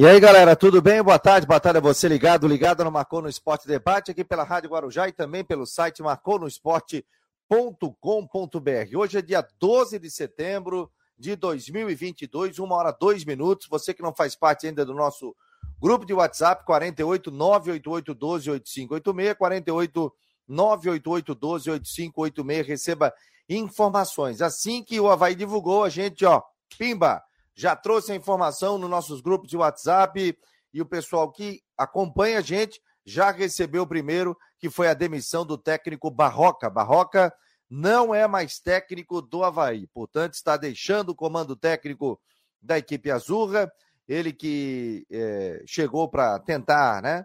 E aí, galera, tudo bem? Boa tarde, boa tarde a você ligado, ligado no Marcou no Esporte Debate, aqui pela Rádio Guarujá e também pelo site marconosport.com.br. Hoje é dia 12 de setembro de 2022, uma hora dois minutos. Você que não faz parte ainda do nosso grupo de WhatsApp, 48 988 12 8586, 48 988 12 8586, receba informações. Assim que o Havaí divulgou, a gente, ó, pimba, já trouxe a informação nos nossos grupos de WhatsApp e o pessoal que acompanha a gente já recebeu o primeiro, que foi a demissão do técnico Barroca. Barroca não é mais técnico do Havaí, portanto, está deixando o comando técnico da equipe Azurra. Ele que é, chegou para tentar, né?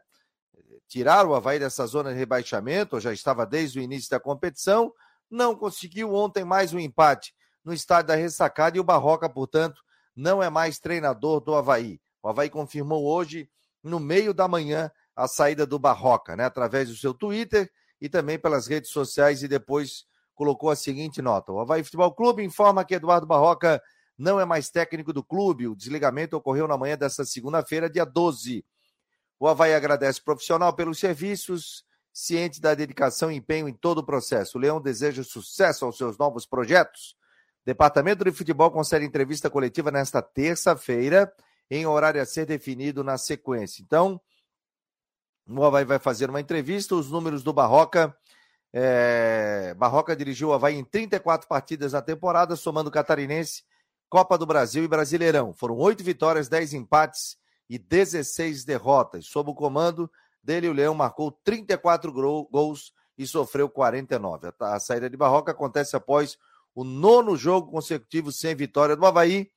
Tirar o Havaí dessa zona de rebaixamento, já estava desde o início da competição, não conseguiu ontem mais um empate no estádio da ressacada e o Barroca, portanto, não é mais treinador do Havaí. O Havaí confirmou hoje, no meio da manhã, a saída do Barroca, né? Através do seu Twitter e também pelas redes sociais, e depois colocou a seguinte nota: O Havaí Futebol Clube informa que Eduardo Barroca não é mais técnico do clube. O desligamento ocorreu na manhã desta segunda-feira, dia 12. O Havaí agradece o profissional pelos serviços, ciente da dedicação e empenho em todo o processo. O Leão deseja sucesso aos seus novos projetos Departamento de Futebol concede entrevista coletiva nesta terça-feira, em horário a ser definido na sequência. Então, o Havaí vai fazer uma entrevista. Os números do Barroca. É... Barroca dirigiu o Havaí em 34 partidas na temporada, somando Catarinense, Copa do Brasil e Brasileirão. Foram oito vitórias, dez empates e 16 derrotas. Sob o comando dele, o Leão marcou 34 gols e sofreu 49. A saída de Barroca acontece após o nono jogo consecutivo sem vitória do Havaí,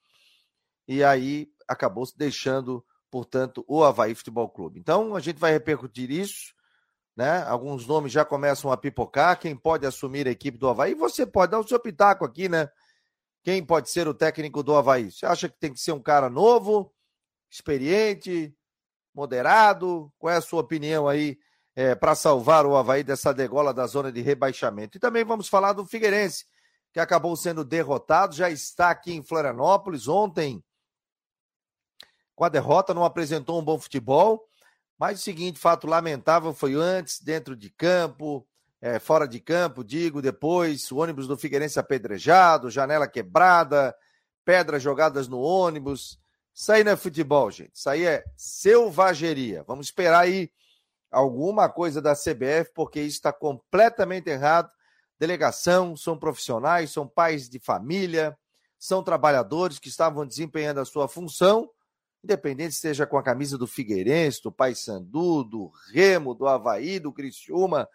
e aí acabou deixando, portanto, o Havaí Futebol Clube. Então, a gente vai repercutir isso, né? Alguns nomes já começam a pipocar, quem pode assumir a equipe do Havaí, você pode dar o seu pitaco aqui, né? Quem pode ser o técnico do Havaí? Você acha que tem que ser um cara novo, experiente, moderado? Qual é a sua opinião aí é, para salvar o Havaí dessa degola da zona de rebaixamento? E também vamos falar do Figueirense, que acabou sendo derrotado, já está aqui em Florianópolis. Ontem, com a derrota, não apresentou um bom futebol. Mas o seguinte, fato lamentável foi antes, dentro de campo, é, fora de campo, digo, depois, o ônibus do Figueirense apedrejado, janela quebrada, pedras jogadas no ônibus. Isso aí não é futebol, gente. Isso aí é selvageria. Vamos esperar aí alguma coisa da CBF, porque isso está completamente errado delegação, são profissionais, são pais de família, são trabalhadores que estavam desempenhando a sua função, independente seja com a camisa do Figueirense, do Paysandu, do Remo, do Havaí, do Criciúma.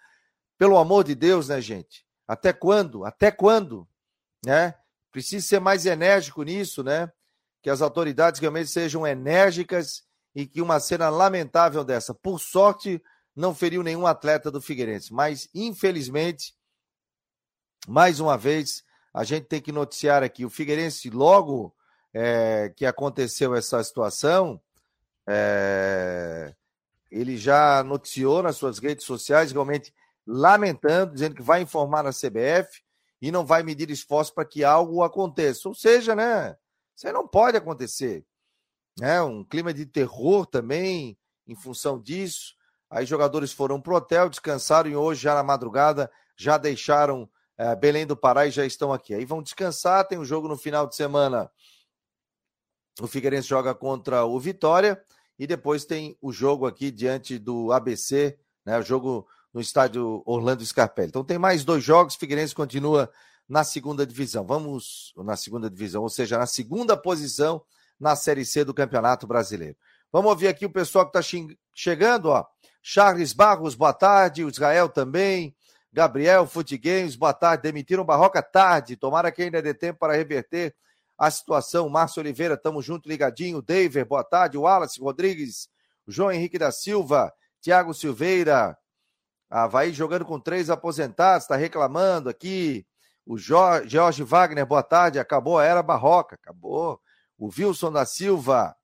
Pelo amor de Deus, né, gente? Até quando? Até quando? Né? Precisa ser mais enérgico nisso, né? Que as autoridades realmente sejam enérgicas e que uma cena lamentável dessa, por sorte, não feriu nenhum atleta do Figueirense, mas infelizmente mais uma vez, a gente tem que noticiar aqui: o Figueirense, logo é, que aconteceu essa situação, é, ele já noticiou nas suas redes sociais, realmente lamentando, dizendo que vai informar a CBF e não vai medir esforço para que algo aconteça. Ou seja, né? Isso não pode acontecer. Né? Um clima de terror também em função disso. Aí jogadores foram pro hotel, descansaram e hoje, já na madrugada, já deixaram é, Belém do Pará e já estão aqui. Aí vão descansar, tem um jogo no final de semana. O Figueirense joga contra o Vitória e depois tem o jogo aqui diante do ABC, né? O jogo no estádio Orlando Scarpelli. Então tem mais dois jogos, Figueirense continua na segunda divisão. Vamos na segunda divisão, ou seja, na segunda posição na Série C do Campeonato Brasileiro. Vamos ouvir aqui o pessoal que está chegando, ó. Charles Barros, boa tarde. O Israel também. Gabriel, Fute Games, boa tarde. Demitiram Barroca tarde. Tomara que ainda dê tempo para reverter a situação. Márcio Oliveira, tamo junto, ligadinho. David, boa tarde. Wallace Rodrigues, João Henrique da Silva, Tiago Silveira. Havaí jogando com três aposentados, está reclamando aqui. O Jorge Wagner, boa tarde. Acabou a era Barroca, acabou. O Wilson da Silva,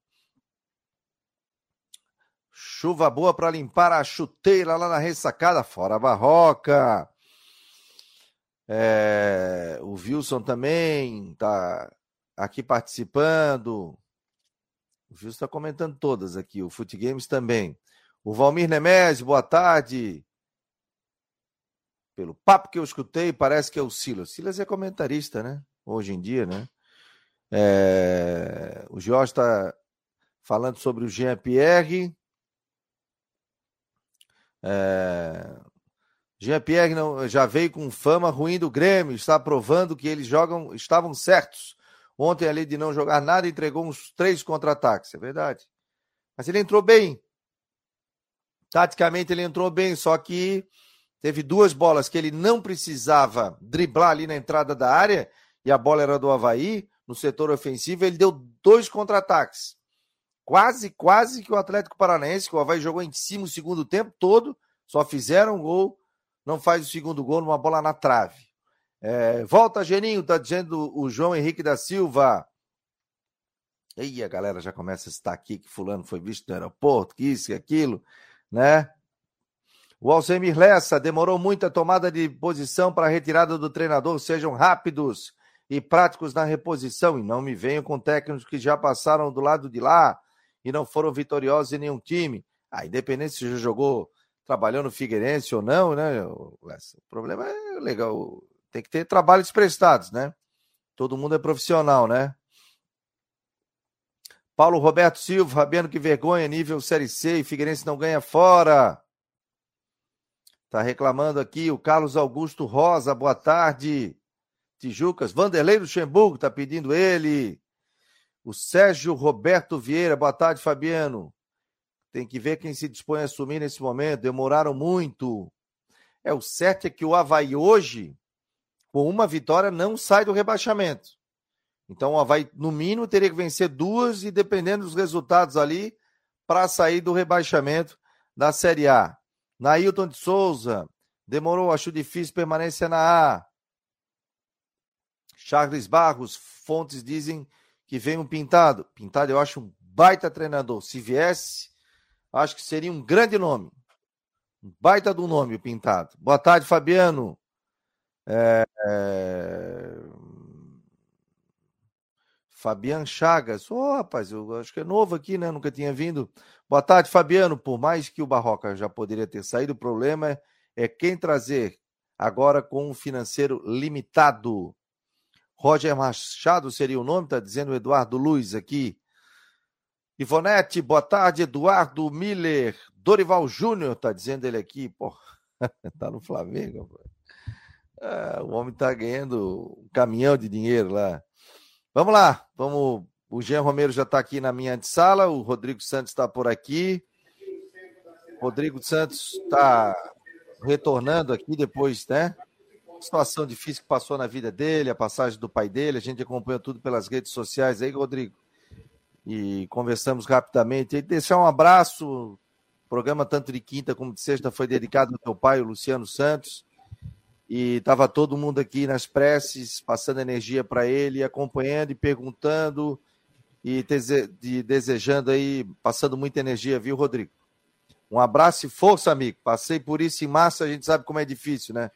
Chuva boa para limpar a chuteira lá na ressacada, fora a barroca. É, o Wilson também está aqui participando. O Gil está comentando todas aqui, o Fute Games também. O Valmir Nemes, boa tarde. Pelo papo que eu escutei, parece que é o Silas. Silas é comentarista, né? Hoje em dia, né? É... O Jorge está falando sobre o Jean-Pierre. É... Jean-Pierre já veio com fama ruim do Grêmio, está provando que eles jogam, estavam certos. Ontem, ali de não jogar nada, entregou uns três contra-ataques, é verdade. Mas ele entrou bem. Taticamente, ele entrou bem, só que teve duas bolas que ele não precisava driblar ali na entrada da área, e a bola era do Havaí, no setor ofensivo, ele deu dois contra-ataques. Quase, quase que o Atlético Paranaense, que o Havaí jogou em cima o segundo tempo todo, só fizeram um gol, não faz o segundo gol numa bola na trave. É, volta, Geninho, tá dizendo o João Henrique da Silva. E a galera já começa a estar aqui que fulano foi visto no aeroporto, que isso e aquilo, né? O Alcemir Lessa demorou muito a tomada de posição para a retirada do treinador. Sejam rápidos e práticos na reposição e não me venham com técnicos que já passaram do lado de lá e não foram vitoriosos em nenhum time. Ah, independente se já jogou trabalhou no Figueirense ou não, né? O problema é legal, tem que ter trabalhos prestados, né? Todo mundo é profissional, né? Paulo Roberto Silva, Fabiano, que vergonha, nível Série C e Figueirense não ganha fora. Tá reclamando aqui o Carlos Augusto Rosa, boa tarde. Tijucas, Vanderlei Luxemburgo tá pedindo ele. O Sérgio Roberto Vieira, boa tarde, Fabiano. Tem que ver quem se dispõe a assumir nesse momento. Demoraram muito. É, o certo é que o Havaí hoje, com uma vitória, não sai do rebaixamento. Então o Havaí, no mínimo, teria que vencer duas e dependendo dos resultados ali, para sair do rebaixamento da Série A. Nailton de Souza, demorou, acho difícil permanência na A. Charles Barros, fontes dizem que vem um pintado. Pintado eu acho um baita treinador. Se viesse, acho que seria um grande nome. Um baita do nome, o Pintado. Boa tarde, Fabiano. É, é... Fabiano Chagas. Ô, oh, rapaz, eu acho que é novo aqui, né? Nunca tinha vindo. Boa tarde, Fabiano. Por mais que o Barroca já poderia ter saído, o problema é, é quem trazer agora com um financeiro limitado. Roger Machado seria o nome, está dizendo o Eduardo Luiz aqui. Ivonete, boa tarde. Eduardo Miller. Dorival Júnior, tá dizendo ele aqui. Pô, tá no Flamengo. Ah, o homem tá ganhando um caminhão de dinheiro lá. Vamos lá, vamos. O Jean Romero já está aqui na minha sala, o Rodrigo Santos está por aqui. Rodrigo Santos está retornando aqui depois, né? Situação difícil que passou na vida dele, a passagem do pai dele. A gente acompanha tudo pelas redes sociais aí, Rodrigo e conversamos rapidamente. E deixar um abraço. O programa, tanto de quinta como de sexta, foi dedicado ao teu pai, o Luciano Santos. E estava todo mundo aqui nas preces, passando energia para ele, acompanhando e perguntando e de, desejando aí, passando muita energia, viu, Rodrigo? Um abraço e força, amigo. Passei por isso em março, a gente sabe como é difícil, né?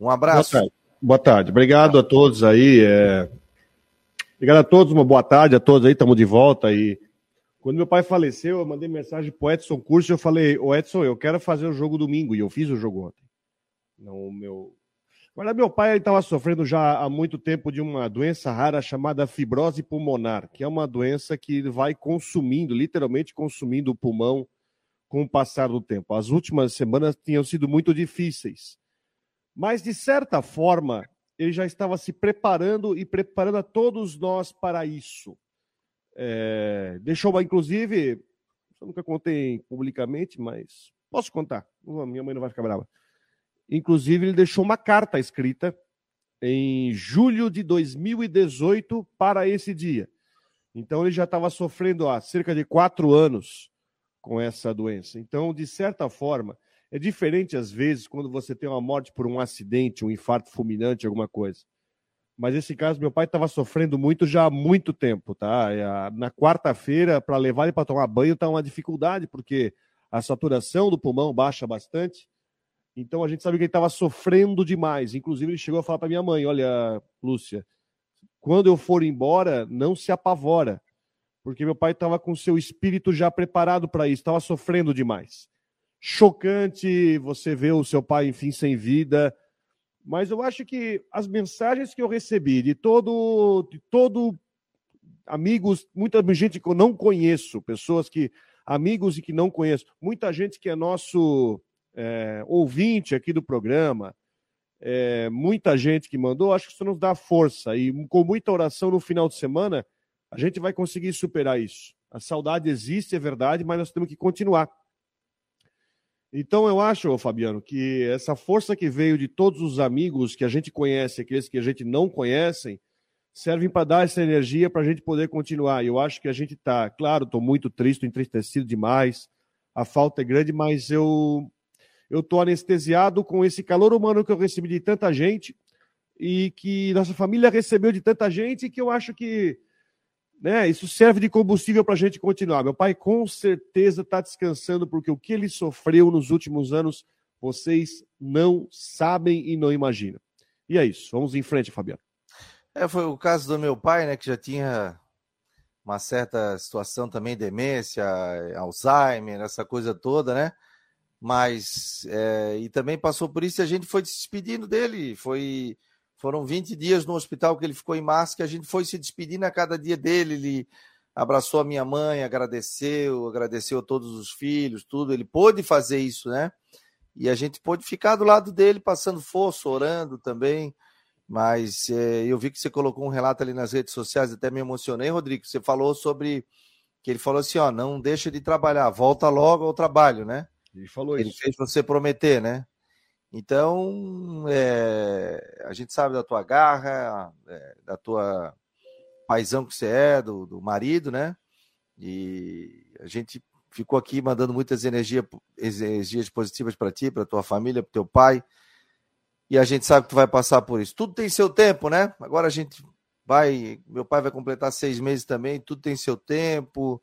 Um abraço. Boa tarde. Boa tarde. Obrigado a todos aí. É... Obrigado a todos, uma boa tarde a todos aí, estamos de volta aí. Quando meu pai faleceu, eu mandei mensagem pro Edson Curso, eu falei, ô Edson, eu quero fazer o jogo domingo, e eu fiz o jogo ontem. Não, meu... Agora, meu pai estava sofrendo já há muito tempo de uma doença rara chamada fibrose pulmonar, que é uma doença que vai consumindo, literalmente consumindo o pulmão com o passar do tempo. As últimas semanas tinham sido muito difíceis. Mas, de certa forma, ele já estava se preparando e preparando a todos nós para isso. É, deixou, inclusive, eu nunca contei publicamente, mas posso contar, minha mãe não vai ficar brava. Inclusive, ele deixou uma carta escrita em julho de 2018 para esse dia. Então, ele já estava sofrendo há cerca de quatro anos com essa doença. Então, de certa forma, é diferente, às vezes, quando você tem uma morte por um acidente, um infarto fulminante, alguma coisa. Mas esse caso, meu pai estava sofrendo muito já há muito tempo, tá? Na quarta-feira, para levar ele para tomar banho, está uma dificuldade, porque a saturação do pulmão baixa bastante. Então a gente sabe que ele estava sofrendo demais. Inclusive, ele chegou a falar para minha mãe: Olha, Lúcia, quando eu for embora, não se apavora, porque meu pai estava com seu espírito já preparado para isso, estava sofrendo demais. Chocante você ver o seu pai, enfim, sem vida. Mas eu acho que as mensagens que eu recebi de todo, de todo amigos, muita gente que eu não conheço, pessoas que amigos e que não conheço, muita gente que é nosso é, ouvinte aqui do programa, é, muita gente que mandou, acho que isso nos dá força e com muita oração no final de semana a gente vai conseguir superar isso. A saudade existe, é verdade, mas nós temos que continuar. Então eu acho, Fabiano, que essa força que veio de todos os amigos que a gente conhece, aqueles que a gente não conhecem, servem para dar essa energia para a gente poder continuar. Eu acho que a gente está, claro, estou muito triste, entristecido demais, a falta é grande, mas eu eu estou anestesiado com esse calor humano que eu recebi de tanta gente e que nossa família recebeu de tanta gente que eu acho que né? Isso serve de combustível para a gente continuar. Meu pai com certeza está descansando, porque o que ele sofreu nos últimos anos, vocês não sabem e não imaginam. E é isso. Vamos em frente, Fabiano. É, foi o caso do meu pai, né, que já tinha uma certa situação também, demência, Alzheimer, essa coisa toda, né? Mas, é, e também passou por isso e a gente foi se despedindo dele, foi foram 20 dias no hospital que ele ficou em março, que a gente foi se despedindo a cada dia dele. Ele abraçou a minha mãe, agradeceu, agradeceu a todos os filhos, tudo. Ele pôde fazer isso, né? E a gente pôde ficar do lado dele, passando força, orando também. Mas é, eu vi que você colocou um relato ali nas redes sociais, até me emocionei, Rodrigo. Você falou sobre que ele falou assim: ó, não deixa de trabalhar, volta logo ao trabalho, né? Ele falou ele isso. Ele fez você prometer, né? Então, é, a gente sabe da tua garra, é, da tua paisão que você é, do, do, marido, né? E a gente ficou aqui mandando muitas energia, energias positivas para ti, para tua família, para teu pai. E a gente sabe que tu vai passar por isso. Tudo tem seu tempo, né? Agora a gente vai. Meu pai vai completar seis meses também, tudo tem seu tempo.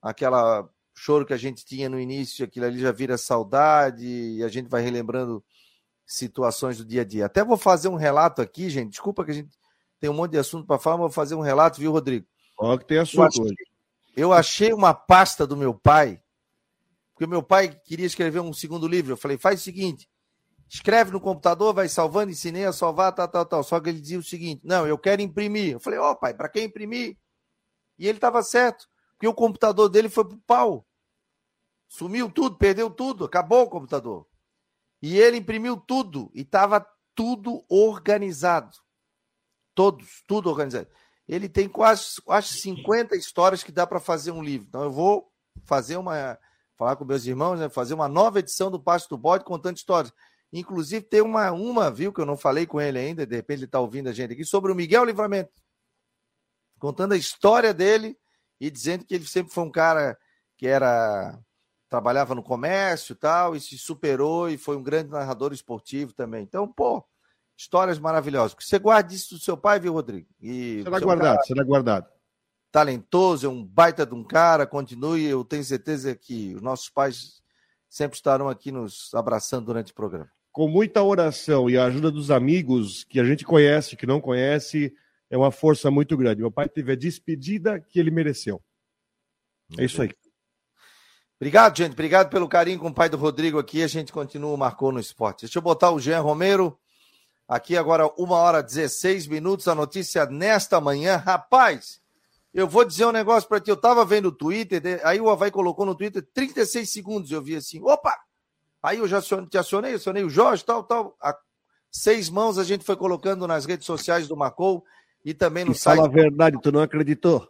Aquela choro que a gente tinha no início, aquilo ali já vira saudade, e a gente vai relembrando situações do dia a dia. Até vou fazer um relato aqui, gente. Desculpa que a gente tem um monte de assunto para falar, mas vou fazer um relato, viu, Rodrigo? Ó, que tem assunto eu achei, hoje. Eu achei uma pasta do meu pai, porque o meu pai queria escrever um segundo livro. Eu falei, faz o seguinte, escreve no computador, vai salvando, ensinei a salvar, tal, tal, tal. Só que ele dizia o seguinte, não, eu quero imprimir. Eu falei, ó, oh, pai, para quem imprimir? E ele estava certo, porque o computador dele foi pro pau. Sumiu tudo, perdeu tudo, acabou o computador. E ele imprimiu tudo e estava tudo organizado. Todos, tudo organizado. Ele tem quase, quase 50 histórias que dá para fazer um livro. Então eu vou fazer uma. Falar com meus irmãos, né, fazer uma nova edição do Pasto do Bode contando histórias. Inclusive, tem uma, uma, viu, que eu não falei com ele ainda, de repente ele está ouvindo a gente aqui, sobre o Miguel Livramento. Contando a história dele e dizendo que ele sempre foi um cara que era trabalhava no comércio e tal, e se superou e foi um grande narrador esportivo também. Então, pô, histórias maravilhosas. Você guarda isso do seu pai, viu, Rodrigo? E será guardado, cara, será guardado. Talentoso, é um baita de um cara, continue. Eu tenho certeza que os nossos pais sempre estarão aqui nos abraçando durante o programa. Com muita oração e a ajuda dos amigos que a gente conhece, que não conhece, é uma força muito grande. Meu pai teve a despedida que ele mereceu. É isso aí. Obrigado, gente. Obrigado pelo carinho com o pai do Rodrigo aqui. A gente continua Marcou no Esporte. Deixa eu botar o Jean Romero. Aqui agora, uma hora 16 minutos. A notícia nesta manhã. Rapaz, eu vou dizer um negócio para ti. Eu tava vendo o Twitter, aí o Havaí colocou no Twitter 36 segundos. Eu vi assim, opa! Aí eu já te acionei, acionei o Jorge, tal, tal. A seis mãos a gente foi colocando nas redes sociais do Marcou e também no site. Fala a verdade, tu não acreditou?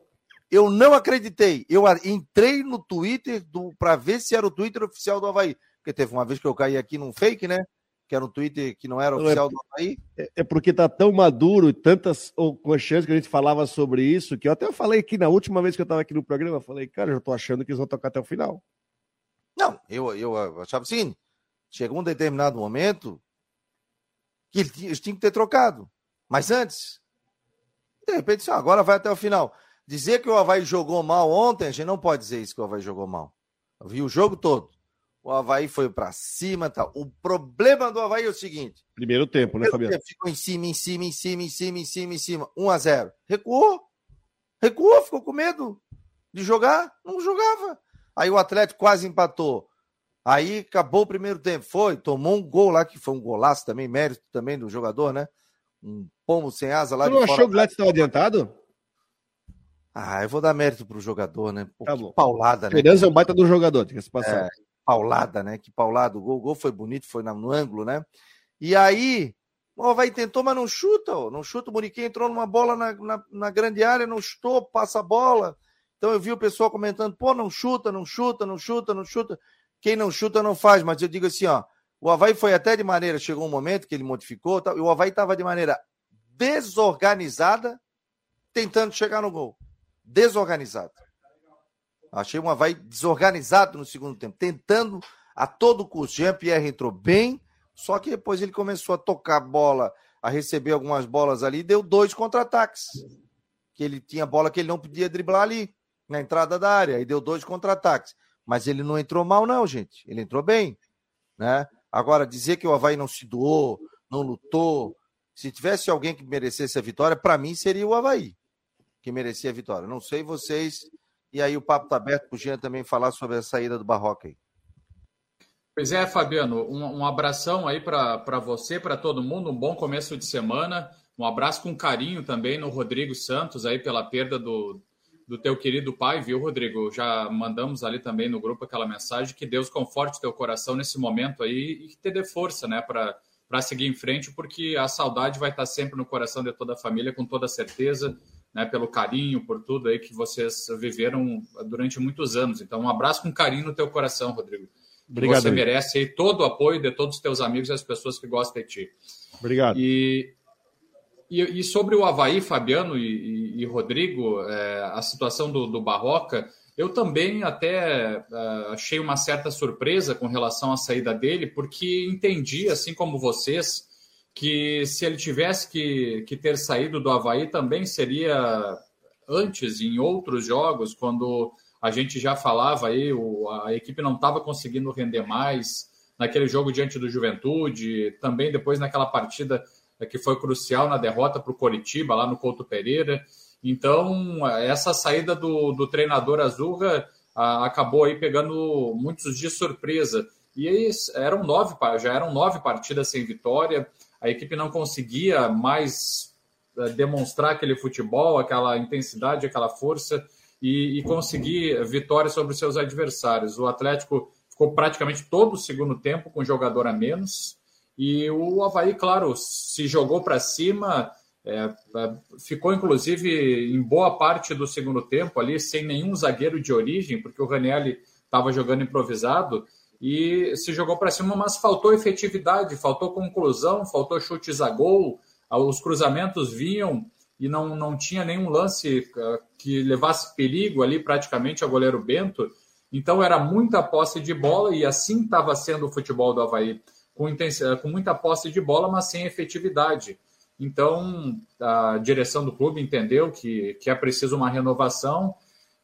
Eu não acreditei. Eu entrei no Twitter para ver se era o Twitter oficial do Havaí. Porque teve uma vez que eu caí aqui num fake, né? Que era um Twitter que não era é oficial é, do Havaí. É, é porque tá tão maduro e tantas chances que a gente falava sobre isso, que eu até falei aqui na última vez que eu estava aqui no programa, eu falei, cara, eu já tô achando que eles vão tocar até o final. Não, eu, eu achava assim, chegou um determinado momento que eles tinham que ter trocado. Mas antes, de repente, agora vai até o final. Dizer que o Havaí jogou mal ontem, a gente não pode dizer isso que o Havaí jogou mal. Eu vi o jogo todo. O Havaí foi para cima tal. O problema do Havaí é o seguinte: primeiro tempo, né, Fabiano? Ficou em cima, em cima, em cima, em cima, em cima, em cima. 1 a 0 Recuou. Recuou, ficou com medo de jogar? Não jogava. Aí o Atlético quase empatou. Aí acabou o primeiro tempo. Foi, tomou um gol lá, que foi um golaço também, mérito também do jogador, né? Um pomo sem asa lá Você não achou que o Gladys estava adiantado? Ah, eu vou dar mérito pro jogador, né? Pô, tá que paulada, né? Fernandes é um baita do jogador, tem que passar. É, paulada, né? Que paulada. O gol, o gol foi bonito, foi no ângulo, né? E aí, o vai tentou, mas não chuta, ó. não chuta. O Muriquim entrou numa bola na, na, na, grande área, não chutou, passa a bola. Então eu vi o pessoal comentando, pô, não chuta, não chuta, não chuta, não chuta. Quem não chuta não faz, mas eu digo assim, ó, o Havaí foi até de maneira, chegou um momento que ele modificou, e o Havaí estava de maneira desorganizada, tentando chegar no gol. Desorganizado. Achei um Havaí desorganizado no segundo tempo, tentando a todo custo. Jean-Pierre entrou bem, só que depois ele começou a tocar bola, a receber algumas bolas ali, deu dois contra-ataques. Que ele tinha bola que ele não podia driblar ali, na entrada da área, e deu dois contra-ataques. Mas ele não entrou mal, não, gente. Ele entrou bem. Né? Agora, dizer que o Havaí não se doou, não lutou. Se tivesse alguém que merecesse a vitória, para mim seria o Havaí que merecia a vitória. Não sei vocês. E aí o papo está aberto para o Jean também falar sobre a saída do Barroca aí. Pois é, Fabiano, um, um abração aí para você, para todo mundo, um bom começo de semana. Um abraço com carinho também no Rodrigo Santos aí pela perda do, do teu querido pai, viu, Rodrigo? Já mandamos ali também no grupo aquela mensagem que Deus conforte teu coração nesse momento aí e que te dê força, né, para seguir em frente, porque a saudade vai estar sempre no coração de toda a família, com toda certeza, né, pelo carinho, por tudo aí que vocês viveram durante muitos anos. Então, um abraço com carinho no teu coração, Rodrigo. Obrigado. Você merece aí todo o apoio de todos os teus amigos e as pessoas que gostam de ti. Obrigado. E e, e, sobre o Havaí, Fabiano e, e, e Rodrigo, é, a situação do, do, Barroca, eu também até é, achei uma certa surpresa com relação à saída dele, porque entendi, assim como vocês, que se ele tivesse que, que ter saído do Havaí também seria antes, em outros jogos, quando a gente já falava aí, o, a equipe não estava conseguindo render mais, naquele jogo diante do Juventude, também depois naquela partida é que foi crucial na derrota para o Coritiba, lá no Couto Pereira. Então, essa saída do, do treinador Azurra a, acabou aí pegando muitos de surpresa. E aí eram nove, já eram nove partidas sem vitória, a equipe não conseguia mais é, demonstrar aquele futebol, aquela intensidade, aquela força e, e conseguir vitória sobre os seus adversários. O Atlético ficou praticamente todo o segundo tempo com jogador a menos, e o Havaí, claro, se jogou para cima, é, ficou inclusive em boa parte do segundo tempo ali, sem nenhum zagueiro de origem, porque o Ranielli estava jogando improvisado, e se jogou para cima, mas faltou efetividade, faltou conclusão, faltou chutes a gol, os cruzamentos vinham e não, não tinha nenhum lance é, que levasse perigo ali praticamente ao goleiro Bento. Então era muita posse de bola e assim estava sendo o futebol do Havaí com, intensidade, com muita posse de bola, mas sem efetividade. Então, a direção do clube entendeu que, que é preciso uma renovação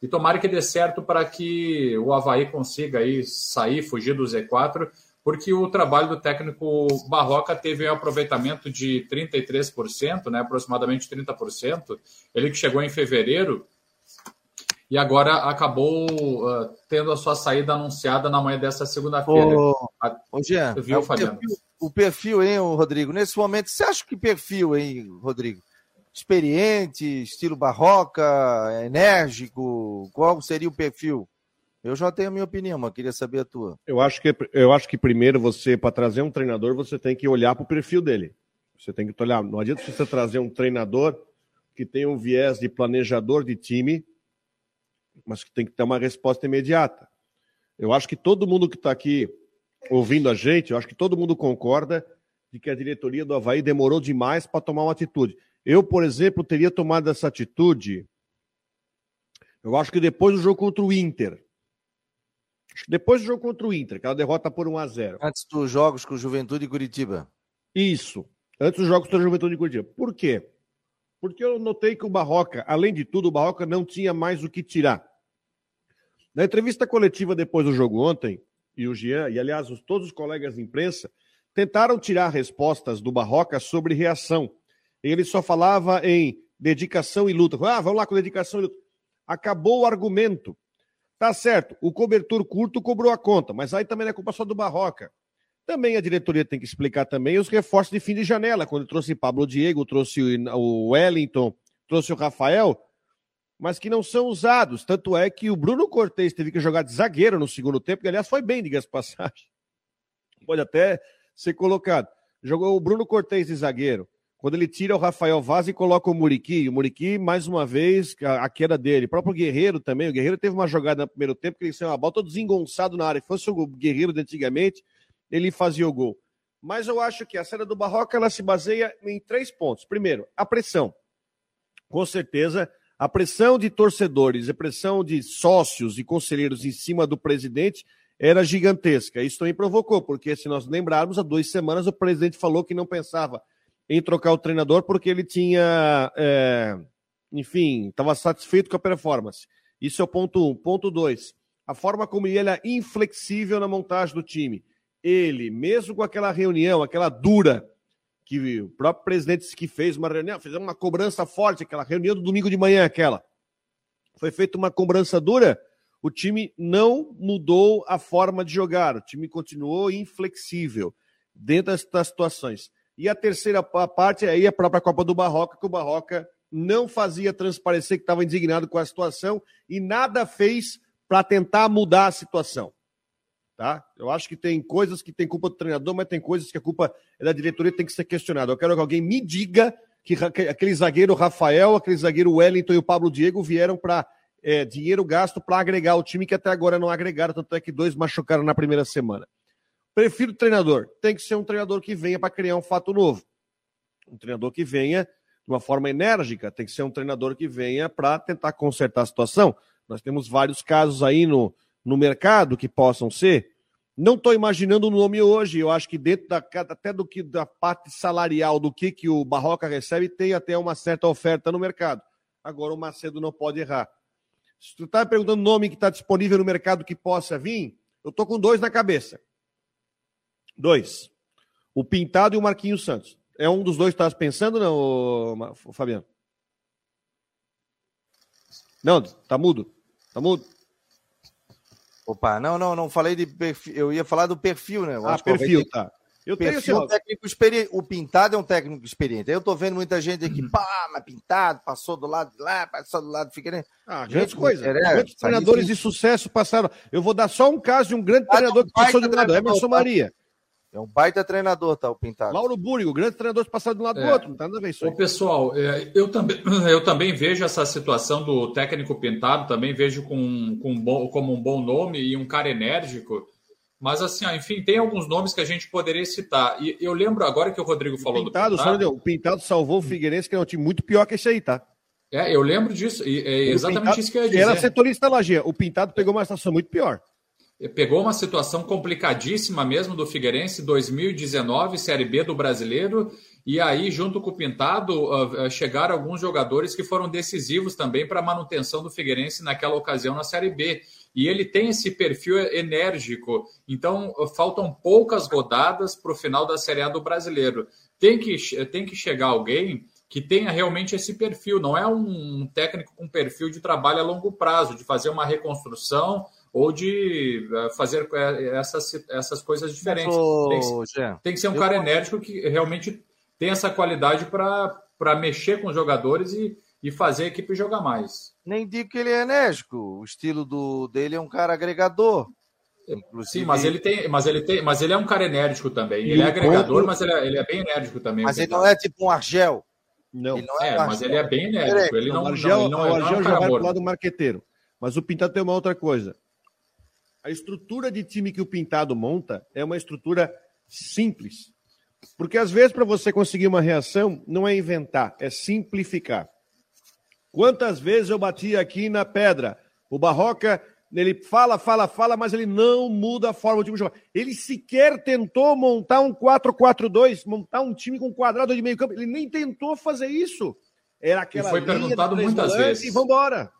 e tomara que dê certo para que o Havaí consiga aí sair, fugir do Z4, porque o trabalho do técnico Barroca teve um aproveitamento de 33%, né, aproximadamente 30%. Ele que chegou em fevereiro e agora acabou uh, tendo a sua saída anunciada na manhã dessa segunda-feira. Ô, ô Jean, viu, é o, perfil, o perfil, hein, Rodrigo? Nesse momento, você acha que perfil, hein, Rodrigo? Experiente, estilo barroca, enérgico, qual seria o perfil? Eu já tenho a minha opinião, mas queria saber a tua. Eu acho que, eu acho que primeiro você, para trazer um treinador, você tem que olhar para o perfil dele. Você tem que olhar. Não adianta você trazer um treinador que tem um viés de planejador de time, mas que tem que ter uma resposta imediata. Eu acho que todo mundo que está aqui ouvindo a gente, eu acho que todo mundo concorda de que a diretoria do Havaí demorou demais para tomar uma atitude. Eu, por exemplo, teria tomado essa atitude, eu acho que depois do jogo contra o Inter. Depois do jogo contra o Inter, aquela derrota por 1 a 0 Antes dos jogos com o Juventude e Curitiba. Isso. Antes dos jogos contra o Juventude e Curitiba. Por quê? Porque eu notei que o Barroca, além de tudo, o Barroca não tinha mais o que tirar. Na entrevista coletiva depois do jogo ontem, e o Jean, e aliás, os, todos os colegas de imprensa, tentaram tirar respostas do Barroca sobre reação. Ele só falava em dedicação e luta. Ah, vamos lá com dedicação e luta. Acabou o argumento. Tá certo, o cobertor curto cobrou a conta, mas aí também não é culpa só do Barroca. Também a diretoria tem que explicar também os reforços de fim de janela, quando trouxe Pablo Diego, trouxe o Wellington, trouxe o Rafael, mas que não são usados. Tanto é que o Bruno Cortez teve que jogar de zagueiro no segundo tempo, que aliás foi bem, diga-se passagem. Pode até ser colocado. Jogou o Bruno Cortez de zagueiro. Quando ele tira o Rafael Vaz e coloca o Muriqui, o Muriqui, mais uma vez, a, a, queda dele. O próprio Guerreiro também. O Guerreiro teve uma jogada no primeiro tempo que ele saiu uma bola todo desengonçado na área. Se fosse o Guerreiro de antigamente, ele fazia o gol. Mas eu acho que a saída do Barroca ela se baseia em três pontos. Primeiro, a pressão. Com certeza, a pressão de torcedores, a pressão de sócios e conselheiros em cima do presidente era gigantesca. Isso também provocou, porque se nós lembrarmos, há duas semanas o presidente falou que não pensava em trocar o treinador porque ele tinha, é, enfim, estava satisfeito com a performance. Isso é o ponto um. Ponto dois, a forma como ele era inflexível na montagem do time. Ele, mesmo com aquela reunião, aquela dura, que o próprio presidente disse que fez uma reunião, fez uma cobrança forte, aquela reunião do domingo de manhã, aquela. Foi feita uma cobrança dura, o time não mudou a forma de jogar, o time continuou inflexível dentro das situações. E a terceira parte aí é a própria Copa do Barroca, que o Barroca não fazia transparecer que estava indignado com a situação e nada fez para tentar mudar a situação. Tá? Eu acho que tem coisas que tem culpa do treinador, mas tem coisas que a culpa é da diretoria tem que ser questionada. Eu quero que alguém me diga que aquele zagueiro Rafael, aquele zagueiro Wellington e o Pablo Diego vieram para é, dinheiro gasto para agregar o time que até agora não agregaram, tanto é que dois machucaram na primeira semana. Prefiro treinador. Tem que ser um treinador que venha para criar um fato novo. Um treinador que venha de uma forma enérgica, tem que ser um treinador que venha para tentar consertar a situação. Nós temos vários casos aí no, no mercado que possam ser. Não estou imaginando o nome hoje. Eu acho que dentro da, até do que da parte salarial do que, que o Barroca recebe, tem até uma certa oferta no mercado. Agora o Macedo não pode errar. Se tu está perguntando o nome que está disponível no mercado que possa vir, eu estou com dois na cabeça. Dois. O Pintado e o Marquinhos Santos. É um dos dois que estás pensando, não, Fabiano? Não, tá mudo. Tá mudo. Opa, não, não, não falei de perfil. Eu ia falar do perfil, né? Eu ah, perfil, tá. Eu perfil tenho assim, técnico experiente. O Pintado é um técnico experiente. Eu tô vendo muita gente aqui, uhum. pá, mas Pintado, passou do lado de lá, passou do lado do Figueirense. Ah, grandes coisas. Grandes treinadores de sucesso passaram. Eu vou dar só um caso de um grande treinador que passou de lado, Emerson Maria. É um baita treinador, tá? O Pintado. Lauro Búrigo, grande treinador de passar de um lado é. do outro, não tá nada a ver isso. Ô, pessoal, é, eu, também, eu também vejo essa situação do técnico Pintado, também vejo com, com bom, como um bom nome e um cara enérgico. Mas, assim, ó, enfim, tem alguns nomes que a gente poderia citar. E eu lembro agora que o Rodrigo falou o Pintado, do Pintado. O Pintado salvou o Figueirense, que é um time muito pior que esse aí, tá? É, eu lembro disso. E é exatamente Pintado, isso que eu ia dizer. Era setorista Lagia. O Pintado pegou uma situação muito pior pegou uma situação complicadíssima mesmo do Figueirense 2019, Série B do Brasileiro, e aí, junto com o Pintado, uh, chegaram alguns jogadores que foram decisivos também para a manutenção do Figueirense naquela ocasião na Série B. E ele tem esse perfil enérgico, então faltam poucas rodadas para o final da Série A do Brasileiro. Tem que, tem que chegar alguém que tenha realmente esse perfil, não é um técnico com perfil de trabalho a longo prazo, de fazer uma reconstrução ou de eh, fazer eh, essas, essas coisas diferentes. tem, que, tem, que ser um cara enérgico que realmente tem essa qualidade para mexer com os jogadores e, e fazer a equipe jogar mais. Nem digo que ele é enérgico, o estilo do, dele é um cara agregador. Inclusive... Sim, mas ele tem, mas ele tem, mas ele é um cara enérgico também. Ele é agregador, mas ele é, ele é, bem enérgico também. Mas ele não é tipo um Argel. Não. não é, é mas ele é bem enérgico. Ele não, o Argel, não, não, é, o Argel já vai pro lado marqueteiro. Mas o Pintado tem uma outra coisa. A estrutura de time que o Pintado monta é uma estrutura simples. Porque às vezes para você conseguir uma reação não é inventar, é simplificar. Quantas vezes eu bati aqui na pedra? O Barroca, ele fala, fala, fala, mas ele não muda a forma do time jogar. Ele sequer tentou montar um 4-4-2, montar um time com quadrado de meio campo. Ele nem tentou fazer isso. Era aquela e foi perguntado muitas vezes. E vambora.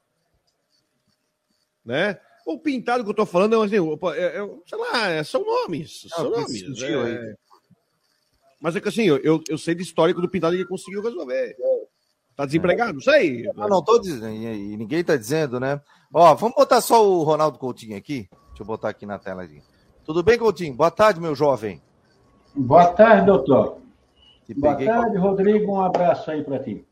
Né? O pintado que eu tô falando é, assim, é, é sei lá, é, são nomes. São nomes. É... Mas é que assim, eu, eu sei do histórico do pintado que ele conseguiu resolver. Tá desempregado? Não sei. Eu não tô dizendo, e ninguém tá dizendo, né? Ó, vamos botar só o Ronaldo Coutinho aqui. Deixa eu botar aqui na tela. Aqui. Tudo bem, Coutinho? Boa tarde, meu jovem. Boa tarde, doutor. Boa tarde, Rodrigo. Um abraço aí para ti.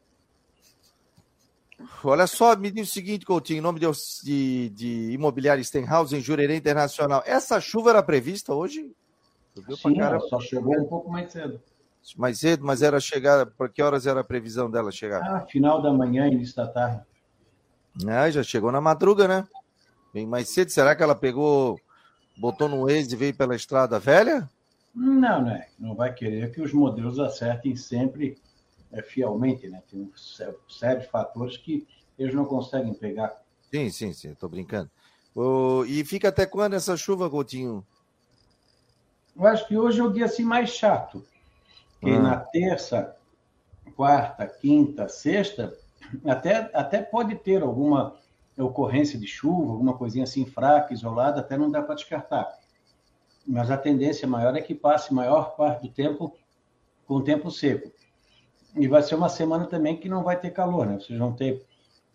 Olha só, me diz o seguinte, Coutinho, em nome de, de, Imobiliária Stenhouse, em Jurerê Internacional. Essa chuva era prevista hoje? Sim, cara... só chegou um pouco mais cedo. Mais cedo, mas era chegar. Por que horas era a previsão dela chegar? Ah, final da manhã, início da tarde. Ah, já chegou na madruga, né? Bem mais cedo. Será que ela pegou, botou no Waze e veio pela estrada velha? Não, né? Não vai querer que os modelos acertem sempre fielmente, né? Tem um sério de fatores que eles não conseguem pegar. Sim, sim, sim, estou brincando. Oh, e fica até quando essa chuva, Coutinho? Eu acho que hoje é o dia assim mais chato. Que ah. na terça, quarta, quinta, sexta, até, até pode ter alguma ocorrência de chuva, alguma coisinha assim fraca, isolada, até não dá para descartar. Mas a tendência maior é que passe maior parte do tempo com o tempo seco. E vai ser uma semana também que não vai ter calor, né? Vocês vão ter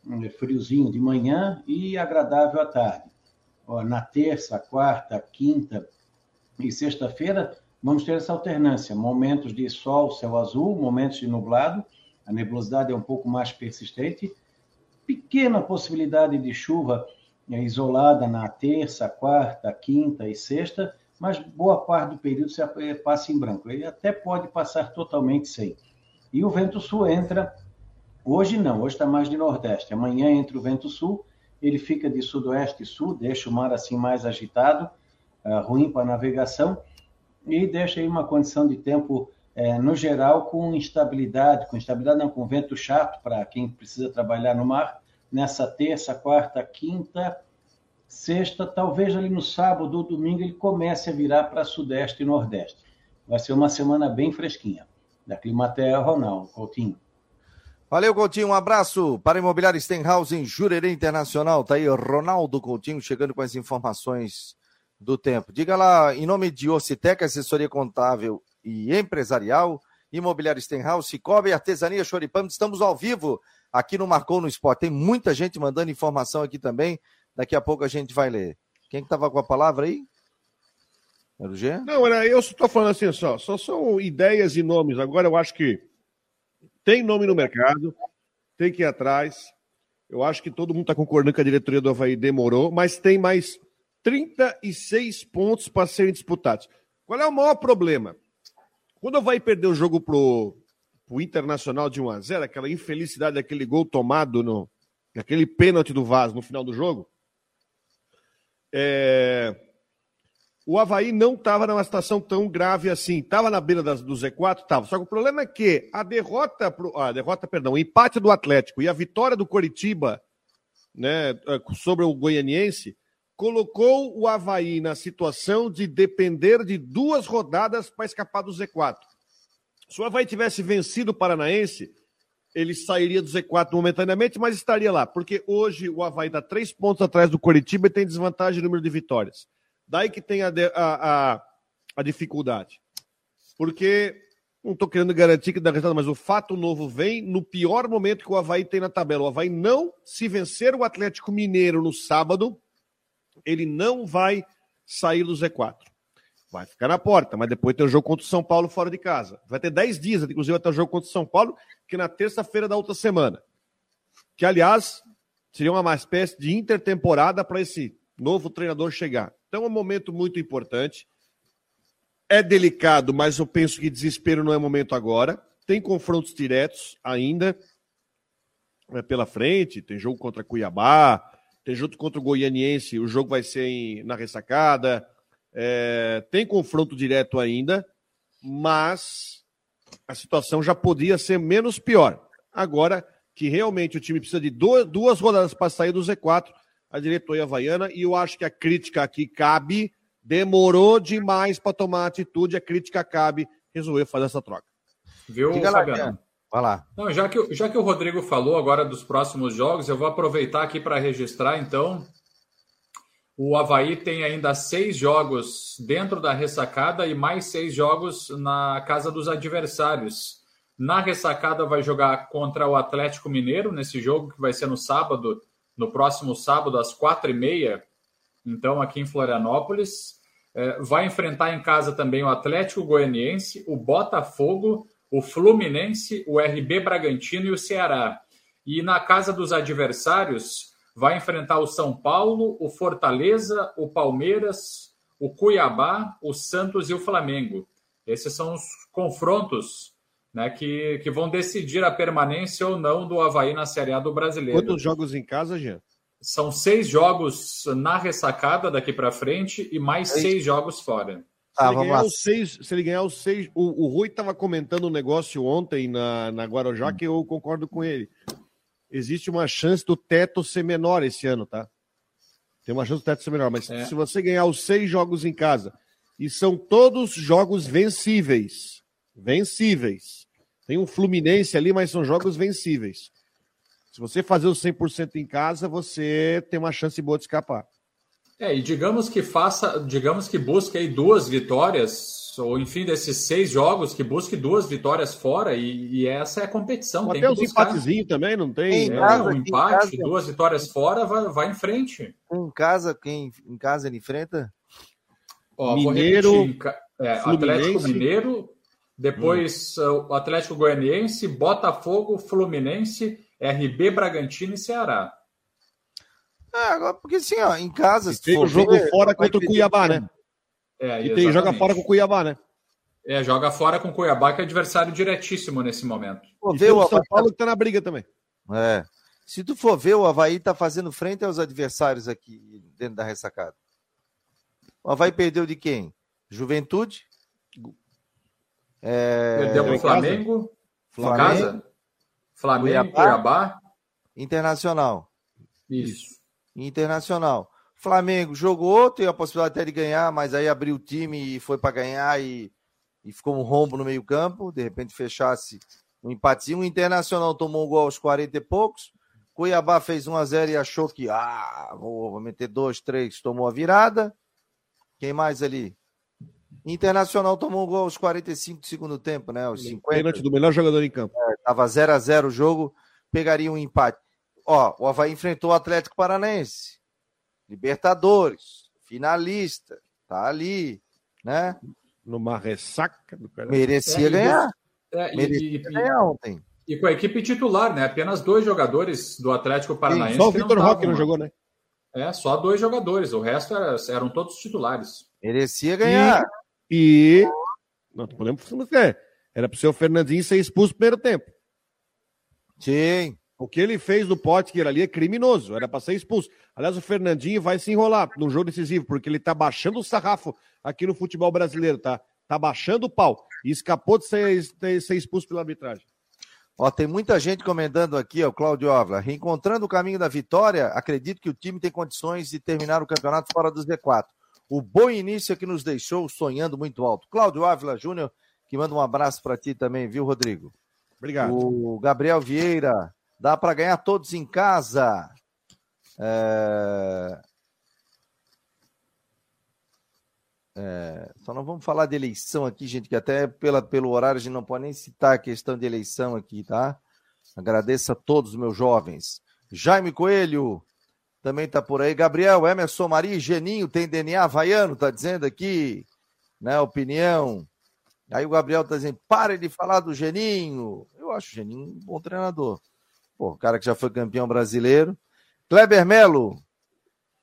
um friozinho de manhã e agradável à tarde. Na terça, quarta, quinta e sexta-feira, vamos ter essa alternância: momentos de sol, céu azul, momentos de nublado, a nebulosidade é um pouco mais persistente, pequena possibilidade de chuva é, isolada na terça, quarta, quinta e sexta, mas boa parte do período se passa em branco. Ele até pode passar totalmente sem. E o vento sul entra, hoje não, hoje está mais de nordeste. Amanhã entra o vento sul, ele fica de sudoeste e sul, deixa o mar assim mais agitado, uh, ruim para navegação, e deixa aí uma condição de tempo, uh, no geral, com instabilidade, com instabilidade não, com vento chato para quem precisa trabalhar no mar, nessa terça, quarta, quinta, sexta, talvez ali no sábado ou domingo ele comece a virar para sudeste e nordeste. Vai ser uma semana bem fresquinha da Climatea, Ronaldo Coutinho. Valeu, Coutinho. Um abraço para a Imobiliária Stenhouse em Jurerê Internacional. Tá aí Ronaldo Coutinho chegando com as informações do tempo. Diga lá, em nome de Ocitec, assessoria contábil e empresarial, Imobiliária Stenhouse, Cicobi, Artesania Choripamos, estamos ao vivo aqui no Marcou no Esporte. Tem muita gente mandando informação aqui também. Daqui a pouco a gente vai ler. Quem estava que com a palavra aí? Era o G? Não, era, eu estou falando assim só. Só são ideias e nomes. Agora eu acho que tem nome no mercado, tem que ir atrás. Eu acho que todo mundo está concordando que a diretoria do Havaí demorou, mas tem mais 36 pontos para serem disputados. Qual é o maior problema? Quando o Havaí perdeu o jogo pro, pro Internacional de 1 a 0 aquela infelicidade daquele gol tomado no aquele pênalti do Vaz no final do jogo, é, o Havaí não estava numa situação tão grave assim. Estava na beira das, do Z4? Estava. Só que o problema é que a derrota, a derrota, perdão, o empate do Atlético e a vitória do Coritiba né, é, sobre o Goianiense colocou o Havaí na situação de depender de duas rodadas para escapar do Z4. Se o Havaí tivesse vencido o Paranaense, ele sairia do Z4 momentaneamente, mas estaria lá, porque hoje o Havaí está três pontos atrás do Coritiba e tem desvantagem no número de vitórias. Daí que tem a, a, a, a dificuldade. Porque não estou querendo garantir que dá resultado, mas o fato novo vem no pior momento que o Havaí tem na tabela. O Havaí não, se vencer o Atlético Mineiro no sábado, ele não vai sair do Z4. Vai ficar na porta, mas depois tem o jogo contra o São Paulo fora de casa. Vai ter 10 dias, inclusive até o jogo contra o São Paulo, que é na terça-feira da outra semana. Que, aliás, seria uma espécie de intertemporada para esse novo treinador chegar. Então é um momento muito importante. É delicado, mas eu penso que desespero não é momento agora. Tem confrontos diretos ainda é, pela frente. Tem jogo contra Cuiabá, tem jogo contra o Goianiense. O jogo vai ser em, na ressacada. É, tem confronto direto ainda, mas a situação já podia ser menos pior. Agora que realmente o time precisa de duas, duas rodadas para sair do Z4, a diretoria havaiana, e eu acho que a crítica aqui cabe, demorou demais para tomar atitude, a crítica cabe, resolveu fazer essa troca. Viu, Diga Fabiano? Vai lá. Não, já, que, já que o Rodrigo falou agora dos próximos jogos, eu vou aproveitar aqui para registrar, então. O Havaí tem ainda seis jogos dentro da ressacada e mais seis jogos na casa dos adversários. Na ressacada vai jogar contra o Atlético Mineiro, nesse jogo que vai ser no sábado, no próximo sábado, às quatro e meia, então aqui em Florianópolis. É, vai enfrentar em casa também o Atlético Goianiense, o Botafogo, o Fluminense, o RB Bragantino e o Ceará. E na casa dos adversários, vai enfrentar o São Paulo, o Fortaleza, o Palmeiras, o Cuiabá, o Santos e o Flamengo. Esses são os confrontos né, que, que vão decidir a permanência ou não do Havaí na Série A do Brasileiro. Quantos jogos em casa, Jean? São seis jogos na ressacada daqui para frente e mais seis, seis jogos fora. Tá, se, ele ganhar os seis, se ele ganhar os seis. O, o Rui estava comentando um negócio ontem na, na Guarujá que eu concordo com ele. Existe uma chance do teto ser menor esse ano, tá? Tem uma chance do teto ser menor, mas é. se você ganhar os seis jogos em casa, e são todos jogos vencíveis. Vencíveis. Tem um Fluminense ali, mas são jogos vencíveis. Se você fazer os 100% em casa, você tem uma chance boa de escapar. É, e digamos que faça, digamos que busque aí duas vitórias, ou enfim, desses seis jogos, que busque duas vitórias fora, e, e essa é a competição. Até uns empatezinhos também, não tem? É, casa, um empate, casa, duas vitórias fora, vai, vai em frente. Em casa, quem em casa ele enfrenta? Ó, Mineiro, é, Atlético Mineiro, depois hum. o Atlético Goianiense, Botafogo, Fluminense, RB Bragantino e Ceará. É, agora, porque assim, ó, em casa. Se tem o jogo ver, fora contra o Cuiabá, né? É, e tem, joga fora com o Cuiabá, né? É, joga fora com o Cuiabá, que é adversário diretíssimo nesse momento. Pô, e o São Paulo que tá na briga também. É. Se tu for ver, o Havaí tá fazendo frente aos adversários aqui dentro da ressacada. O Havaí perdeu de quem? Juventude. É... Perdeu para o Flamengo. Flamengo. Casa. Flamengo, Cuiabá. Cuiabá. Internacional. Isso. Internacional. Flamengo jogou, tem a possibilidade até de ganhar, mas aí abriu o time e foi para ganhar e, e ficou um rombo no meio-campo. De repente fechasse um empatezinho. O Internacional tomou um gol aos 40 e poucos. Cuiabá fez 1 a 0 e achou que ah, vou, vou meter dois, três, tomou a virada. Quem mais ali? Internacional tomou um gol aos 45 do segundo tempo, né? Aos 50. Pênalti do melhor jogador em campo. É, tava 0 a 0 o jogo, pegaria um empate. Ó, o Havaí enfrentou o Atlético Paranense. Libertadores, finalista, tá ali, né? Numa ressaca do cara. Merecia é, ganhar. É, Merecia e, ganhar ontem. E com a equipe titular, né? Apenas dois jogadores do Atlético Paranaense. Sim, só o Vitor Roque não jogou, né? É, só dois jogadores. O resto era, eram todos titulares. Merecia ganhar. E. e... Não, podemos fazer. Era pro seu Fernandinho ser expulso no primeiro tempo. Sim. O que ele fez no Potker ali é criminoso, era para ser expulso. Aliás, o Fernandinho vai se enrolar no jogo decisivo, porque ele tá baixando o sarrafo aqui no futebol brasileiro, tá? Tá baixando o pau. E escapou de ser, de ser expulso pela arbitragem. Ó, tem muita gente comentando aqui, ó, Cláudio Ávila. Reencontrando o caminho da vitória, acredito que o time tem condições de terminar o campeonato fora dos Z4. O bom início é que nos deixou sonhando muito alto. Cláudio Ávila Júnior, que manda um abraço para ti também, viu, Rodrigo? Obrigado. O Gabriel Vieira, Dá para ganhar todos em casa. É... É... Só não vamos falar de eleição aqui, gente, que até pela, pelo horário a gente não pode nem citar a questão de eleição aqui, tá? Agradeço a todos meus jovens. Jaime Coelho também está por aí. Gabriel, Emerson Maria, Geninho tem DNA havaiano, tá dizendo aqui, né? Opinião. Aí o Gabriel está dizendo: pare de falar do Geninho. Eu acho o Geninho um bom treinador. Pô, cara que já foi campeão brasileiro. Kleber Melo.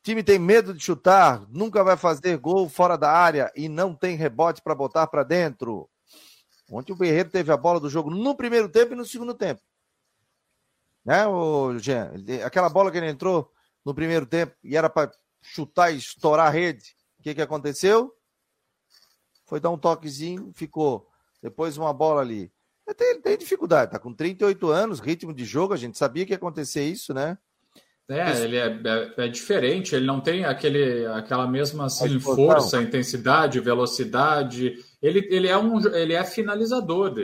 Time tem medo de chutar, nunca vai fazer gol fora da área e não tem rebote para botar para dentro. Ontem o Guerreiro teve a bola do jogo no primeiro tempo e no segundo tempo. Né, o Jean? Aquela bola que ele entrou no primeiro tempo e era para chutar e estourar a rede. O que, que aconteceu? Foi dar um toquezinho, ficou. Depois uma bola ali. Ele tem, tem dificuldade, tá com 38 anos, ritmo de jogo, a gente sabia que ia acontecer isso, né? É, isso. ele é, é, é, diferente, ele não tem aquele, aquela mesma assim, força, intensidade, velocidade. Ele, ele, é, um, ele é finalizador.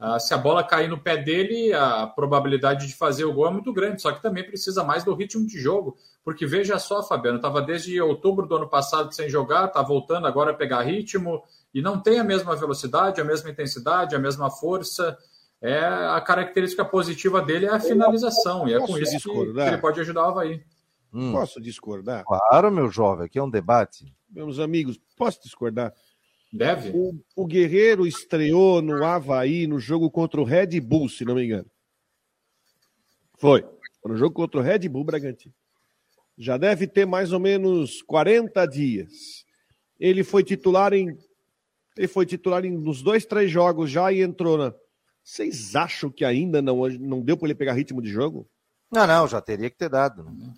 Uh, se a bola cair no pé dele, a probabilidade de fazer o gol é muito grande, só que também precisa mais do ritmo de jogo. Porque veja só, Fabiano, estava desde outubro do ano passado sem jogar, está voltando agora a pegar ritmo e não tem a mesma velocidade, a mesma intensidade, a mesma força. é a característica positiva dele é a finalização, e é com isso que, que, ele pode ajudar o Havaí. Hum. Posso discordar? Claro, meu jovem, aqui é um debate. Meus amigos, posso discordar? Deve. O, o Guerreiro estreou no Havaí no jogo contra o Red Bull, se não me engano. Foi. No jogo contra o Red Bull Bragantino. Já deve ter mais ou menos 40 dias. Ele foi titular em. Ele foi titular em, nos dois, três jogos já e entrou na. Vocês acham que ainda não, não deu para ele pegar ritmo de jogo? Não, não, já teria que ter dado. Né?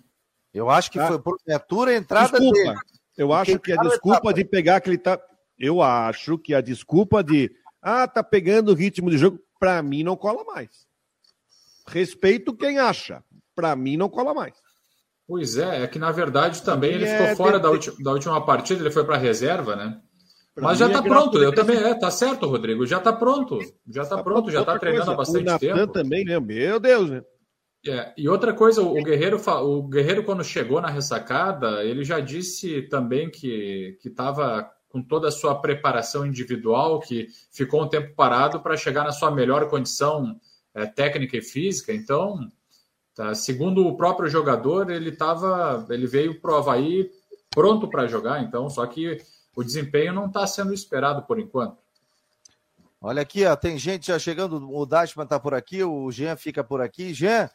Eu acho que ah. foi por abertura a entrada desculpa, dele. Eu acho que a desculpa de pegar aquele tá. Eu acho que a desculpa de ah, tá pegando o ritmo de jogo, para mim não cola mais. Respeito quem acha. Para mim não cola mais. Pois é, é que na verdade também ele ficou é fora da, última, da última partida, ele foi para a reserva, né? Pra Mas já está é pronto, eu também, é, tá certo, Rodrigo, já está pronto, já está tá pronto, já está treinando coisa. há bastante o tempo. também, né? Meu Deus, né? É, e outra coisa, o Guerreiro, o Guerreiro quando chegou na ressacada, ele já disse também que estava com toda a sua preparação individual, que ficou um tempo parado para chegar na sua melhor condição é, técnica e física. Então, Tá? Segundo o próprio jogador, ele tava, ele veio para o Havaí pronto para jogar, então, só que o desempenho não está sendo esperado por enquanto. Olha aqui, ó, tem gente já chegando, o Dashman está por aqui, o Jean fica por aqui. Jean,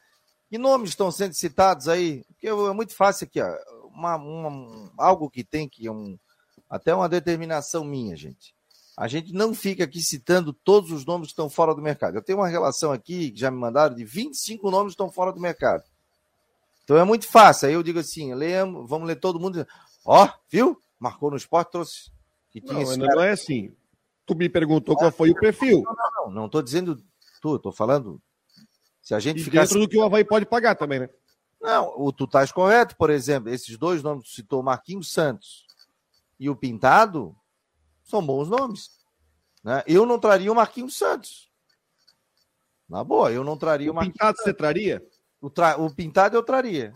que nomes estão sendo citados aí? Porque é muito fácil aqui, ó, uma, uma, algo que tem que um, até uma determinação minha, gente. A gente não fica aqui citando todos os nomes que estão fora do mercado. Eu tenho uma relação aqui, que já me mandaram, de 25 nomes que estão fora do mercado. Então é muito fácil. Aí eu digo assim, leamos, vamos ler todo mundo. Ó, oh, viu? Marcou no esporte, trouxe. Que tinha não, não é assim. Tu me perguntou qual foi o perfil. Não, não, não. Não estou dizendo tu, estou falando. Se a gente e ficar. Dentro do que o Havaí pode pagar também, né? Não, o, tu estás correto, por exemplo, esses dois nomes que citou, Marquinhos Santos e o Pintado, são bons nomes. Né? Eu não traria o Marquinhos Santos. Na boa, eu não traria o, o Marquinhos Pintado Santos. você traria? O, tra... o Pintado eu traria.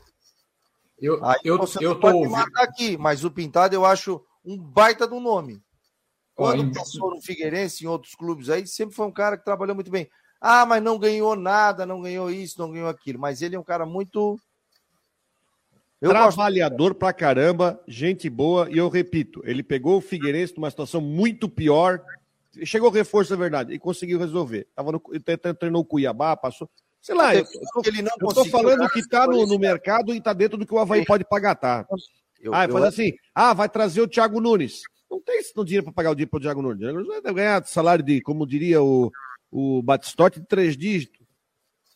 Eu, Aí eu, você eu pode tô... matar aqui, mas o Pintado eu acho um baita do nome. Quando oh, passou no Figueirense, em outros clubes aí, sempre foi um cara que trabalhou muito bem. Ah, mas não ganhou nada, não ganhou isso, não ganhou aquilo. Mas ele é um cara muito eu Trabalhador gosto... pra caramba, gente boa, e eu repito, ele pegou o Figueirense numa situação muito pior. Chegou reforço, é verdade, e conseguiu resolver. Tava no, treinou o Cuiabá, passou. Sei lá, eu, eu, ele não eu tô falando que tá no, no mercado e tá dentro do que o Havaí pode pagar, tá? Eu, ah, faz assim, ah, vai trazer o Thiago Nunes. Não tem esse dinheiro para pagar o dinheiro pro Thiago Nunes. O Thiago Nunes vai ganhar salário de, como diria o, o Batistote, de três dígitos.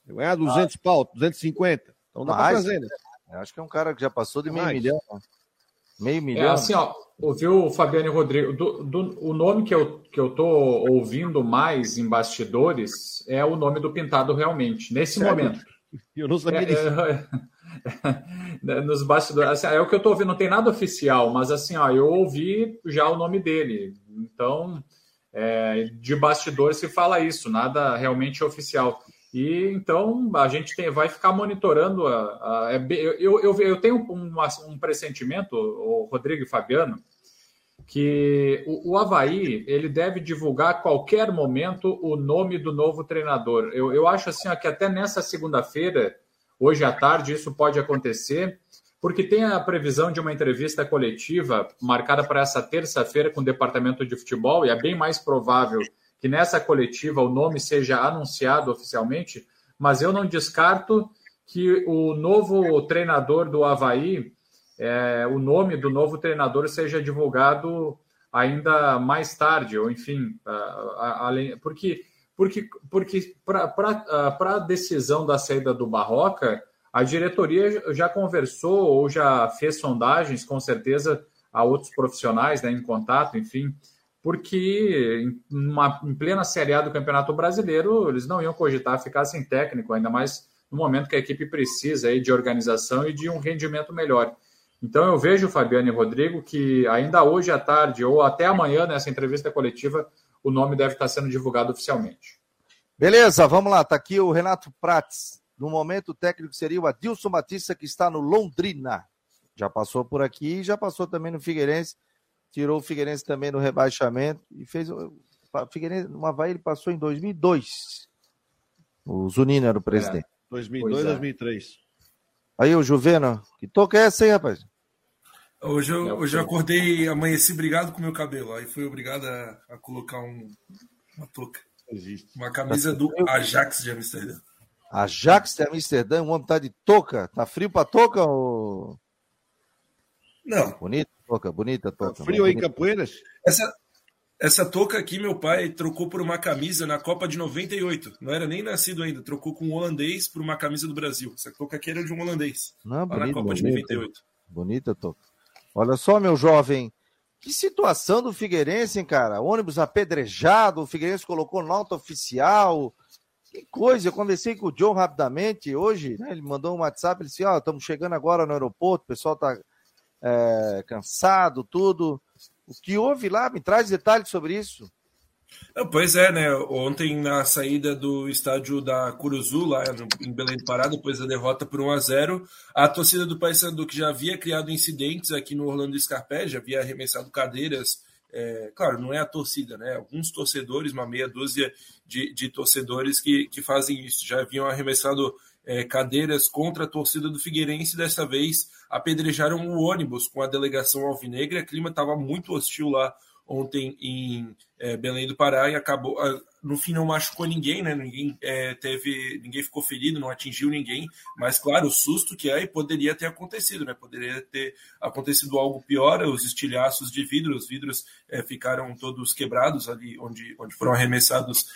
Vai ganhar 200 ah. pau, 250. Então dá para trazer, né? Eu acho que é um cara que já passou de meio milhão. Né? Meio é milhão. É assim, ó, ouviu o Fabiano Rodrigo? Do, do, o nome que eu, que eu tô ouvindo mais em bastidores é o nome do Pintado realmente, nesse Sério? momento. Eu não sabia é, disso. É, é, nos bastidores. Assim, é o que eu tô ouvindo, não tem nada oficial, mas assim, ó, eu ouvi já o nome dele. Então, é, de bastidores se fala isso, nada realmente oficial. E então a gente tem, vai ficar monitorando. A, a é eu, eu, eu, tenho um, um pressentimento, o Rodrigo e Fabiano, que o, o Havaí ele deve divulgar a qualquer momento o nome do novo treinador. Eu, eu acho assim ó, que até nessa segunda-feira, hoje à tarde, isso pode acontecer, porque tem a previsão de uma entrevista coletiva marcada para essa terça-feira com o departamento de futebol, e é bem mais provável que nessa coletiva o nome seja anunciado oficialmente, mas eu não descarto que o novo treinador do Havaí, é, o nome do novo treinador seja divulgado ainda mais tarde, ou enfim, além, porque porque porque para a decisão da saída do Barroca, a diretoria já conversou ou já fez sondagens, com certeza, a outros profissionais né, em contato, enfim, porque em, uma, em plena Série A do Campeonato Brasileiro, eles não iam cogitar ficar sem técnico, ainda mais no momento que a equipe precisa aí de organização e de um rendimento melhor. Então eu vejo, Fabiano e Rodrigo, que ainda hoje à tarde ou até amanhã, nessa entrevista coletiva, o nome deve estar sendo divulgado oficialmente. Beleza, vamos lá. Está aqui o Renato Prates. No momento, o técnico seria o Adilson Batista, que está no Londrina. Já passou por aqui já passou também no Figueirense tirou o Figueirense também no rebaixamento e fez o Figueirense no Havaí ele passou em 2002. O Zunino era o presidente. É. 2002, é. 2003. Aí, o Juvena, que toca é essa aí, rapaz? Hoje eu, é hoje eu acordei, amanheci brigado com o meu cabelo. Aí fui obrigado a, a colocar um, uma touca. Uma camisa do Ajax de Amsterdã. Ajax de Amsterdã, um homem tá de touca. Tá frio pra touca ou. Não. Bonita touca, bonita touca. Tá frio aí Capoeiras? Essa, essa touca aqui, meu pai trocou por uma camisa na Copa de 98. Não era nem nascido ainda. Trocou com um holandês por uma camisa do Brasil. Essa touca aqui era de um holandês. Não, bonito, na Copa bonito, de 98. Bonita touca. Olha só, meu jovem. Que situação do Figueirense, hein, cara? Ônibus apedrejado, o Figueirense colocou nota oficial. Que coisa, eu conversei com o John rapidamente hoje, né? Ele mandou um WhatsApp, ele disse, ó, oh, estamos chegando agora no aeroporto, o pessoal tá é, cansado, tudo. O que houve lá? Me traz detalhes sobre isso. Pois é, né? Ontem, na saída do estádio da Curuzu, lá em Belém do Pará, depois da derrota por 1 a 0 a torcida do Paysandu, que já havia criado incidentes aqui no Orlando Scarpé, já havia arremessado cadeiras. É, claro, não é a torcida, né? Alguns torcedores, uma meia dúzia de, de torcedores que, que fazem isso, já haviam arremessado é, cadeiras contra a torcida do Figueirense, dessa vez apedrejaram o ônibus com a delegação alvinegra. O clima estava muito hostil lá ontem em é, Belém do Pará e acabou. Ah, no fim não machucou ninguém, né? Ninguém é, teve, ninguém ficou ferido, não atingiu ninguém. Mas claro, o susto que é poderia ter acontecido, né? Poderia ter acontecido algo pior. Os estilhaços de vidro, os vidros é, ficaram todos quebrados ali onde, onde foram arremessados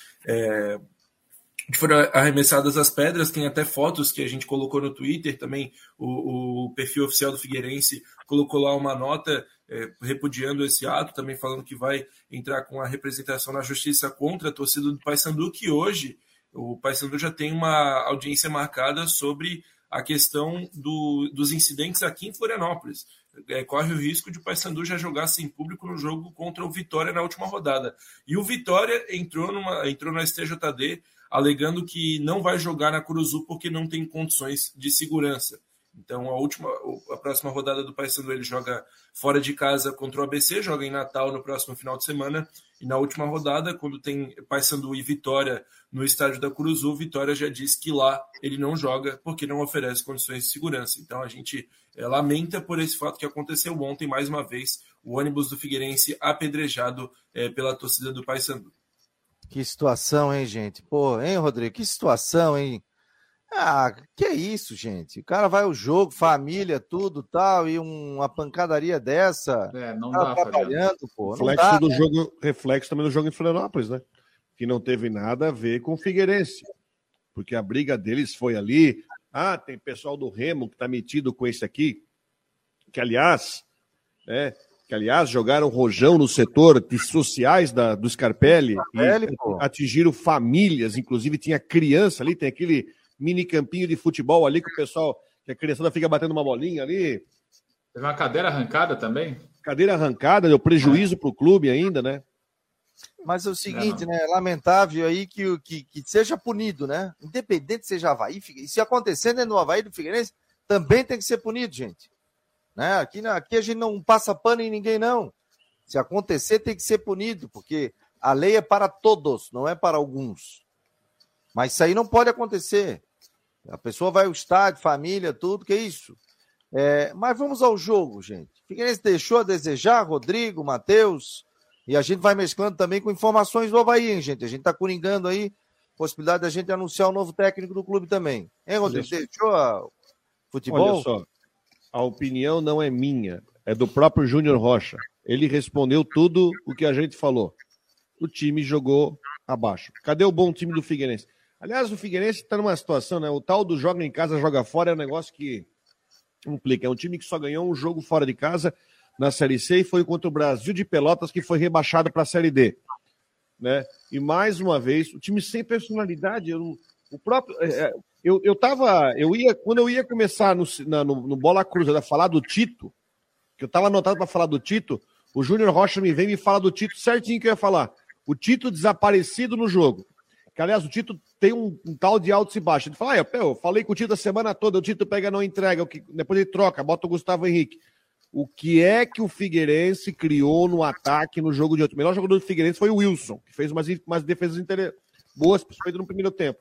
é, foram arremessadas as pedras, tem até fotos que a gente colocou no Twitter também, o, o perfil oficial do Figueirense colocou lá uma nota é, repudiando esse ato, também falando que vai entrar com a representação na justiça contra a torcida do Paysandu, que hoje o Paysandu já tem uma audiência marcada sobre a questão do, dos incidentes aqui em Florianópolis. É, corre o risco de o Paysandu já jogar sem público no jogo contra o Vitória na última rodada. E o Vitória entrou, numa, entrou na STJD alegando que não vai jogar na Curuzu porque não tem condições de segurança. Então, a última, a próxima rodada do Paysandu ele joga fora de casa contra o ABC, joga em Natal no próximo final de semana. E na última rodada, quando tem Paysandu e Vitória no estádio da Curuzu, Vitória já diz que lá ele não joga porque não oferece condições de segurança. Então, a gente é, lamenta por esse fato que aconteceu ontem, mais uma vez, o ônibus do Figueirense apedrejado é, pela torcida do Paysandu. Que situação, hein, gente? Pô, hein, Rodrigo? Que situação, hein? Ah, que é isso, gente? O cara vai ao jogo, família, tudo tal, e uma pancadaria dessa. É, não dá, trabalhando, pô. Reflexo dá, do né? jogo, reflexo também do jogo em Florianópolis, né? Que não teve nada a ver com o Figueirense. Porque a briga deles foi ali. Ah, tem pessoal do Remo que tá metido com esse aqui. Que, aliás, é, que aliás jogaram rojão no setor de sociais da, do Scarpelli, Scarpelli e pô. atingiram famílias, inclusive tinha criança ali, tem aquele mini campinho de futebol ali que o pessoal, que a criançada fica batendo uma bolinha ali. Teve uma cadeira arrancada também? Cadeira arrancada, deu prejuízo é. para o clube ainda, né? Mas é o seguinte, não, não. né? Lamentável aí que, que, que seja punido, né? Independente seja Havaí, se acontecer dentro do Havaí do Figueirense, também tem que ser punido, gente. Né? Aqui, aqui a gente não passa pano em ninguém, não. Se acontecer, tem que ser punido, porque a lei é para todos, não é para alguns. Mas isso aí não pode acontecer. A pessoa vai ao estádio, família, tudo, que é isso. É, mas vamos ao jogo, gente. Figueirense deixou a desejar, Rodrigo, Matheus, e a gente vai mesclando também com informações do Havaí, hein, gente? A gente está coringando aí possibilidade da gente anunciar o novo técnico do clube também. Hein, Rodrigo? Deixou a futebol? Olha só, a opinião não é minha, é do próprio Júnior Rocha. Ele respondeu tudo o que a gente falou. O time jogou abaixo. Cadê o bom time do Figueirense? Aliás, o Figueirense está numa situação, né? O tal do joga em casa, joga fora é um negócio que complica. É um time que só ganhou um jogo fora de casa na Série C e foi contra o Brasil de Pelotas, que foi rebaixado para a Série D. Né? E mais uma vez, o time sem personalidade. O próprio, é, é eu, eu tava. Eu ia, quando eu ia começar no, na, no, no Bola Cruz a falar do Tito, que eu tava anotado para falar do Tito, o Júnior Rocha me vem e me fala do Tito certinho que eu ia falar. O Tito desaparecido no jogo. Que, aliás, o Tito tem um, um tal de altos e baixos. Ele fala, ah, eu, falei com o Tito a semana toda, o Tito pega não entrega, que, depois ele troca, bota o Gustavo Henrique. O que é que o Figueirense criou no ataque no jogo de ontem? O melhor jogador do Figueirense foi o Wilson, que fez umas, umas defesas boas, principalmente no primeiro tempo.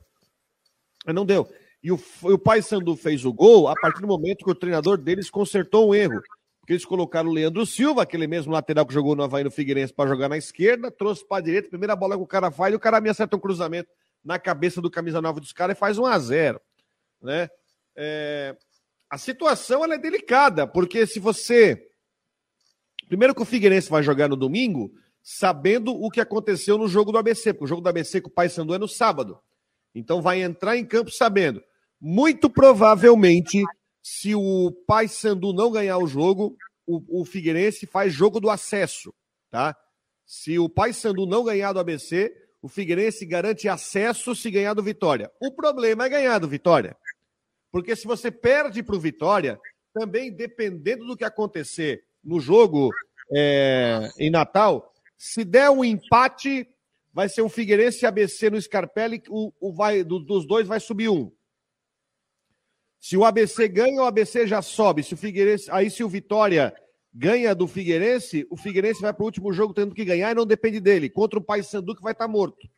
Não deu. E o, o Pai Sandu fez o gol a partir do momento que o treinador deles consertou um erro. Porque eles colocaram o Leandro Silva, aquele mesmo lateral que jogou no Havaí no Figueirense, para jogar na esquerda, trouxe para a direita, primeira bola que o cara faz, e o cara me acerta um cruzamento na cabeça do camisa nova dos caras e faz 1 a 0 né? É... A situação ela é delicada, porque se você. Primeiro que o Figueirense vai jogar no domingo, sabendo o que aconteceu no jogo do ABC, porque o jogo do ABC com o Paysandu é no sábado. Então vai entrar em campo sabendo. Muito provavelmente, se o Paysandu não ganhar o jogo, o, o Figueirense faz jogo do acesso, tá? Se o Paysandu não ganhar do ABC, o Figueirense garante acesso se ganhar do Vitória. O problema é ganhar do Vitória. Porque se você perde para o Vitória, também dependendo do que acontecer no jogo é, em Natal, se der um empate, vai ser um Figueirense e ABC no Scarpelli, o, o vai, do, dos dois vai subir um. Se o ABC ganha, o ABC já sobe. Se o Figueirense, aí se o Vitória ganha do Figueirense, o Figueirense vai para o último jogo tendo que ganhar e não depende dele. Contra o Paysandu que vai estar tá morto.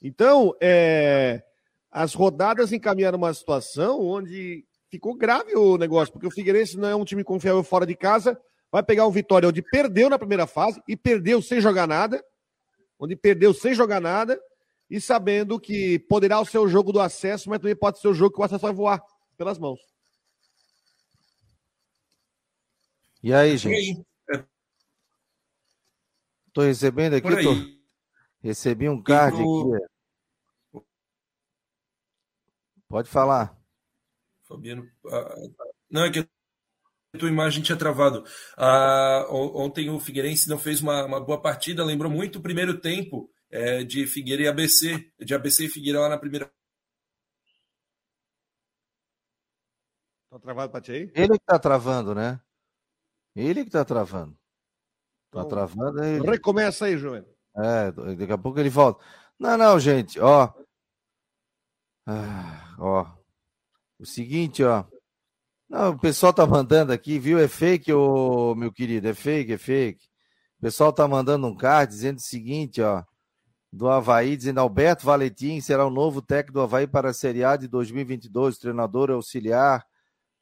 Então, é, as rodadas encaminharam uma situação onde ficou grave o negócio, porque o Figueirense não é um time confiável fora de casa, vai pegar o Vitória onde perdeu na primeira fase e perdeu sem jogar nada, onde perdeu sem jogar nada e sabendo que poderá ser o jogo do acesso, mas também pode ser o jogo que o acesso vai voar pelas mãos. E aí, gente? Tô recebendo aqui, tô... recebi um card aqui. Pode falar. Fabiano. Não, é que tua imagem tinha travado. Ah, ontem o Figueirense não fez uma, uma, boa partida, lembrou muito o primeiro tempo é, de Figueira e ABC, de ABC e Figueira lá na primeira. Tá travado pra ti aí? Ele que tá travando, né? Ele que tá travando. Tá então, travando aí. Recomeça aí, João. É, daqui a pouco ele volta. Não, não, gente, ó. Ah, ó. O seguinte, ó. Não, o pessoal tá mandando aqui, viu? É fake, ô, meu querido, é fake, é fake. O pessoal tá mandando um card dizendo o seguinte, ó. Do Havaí, dizendo Alberto Valentim será o novo técnico do Havaí para a Série A de 2022, treinador auxiliar.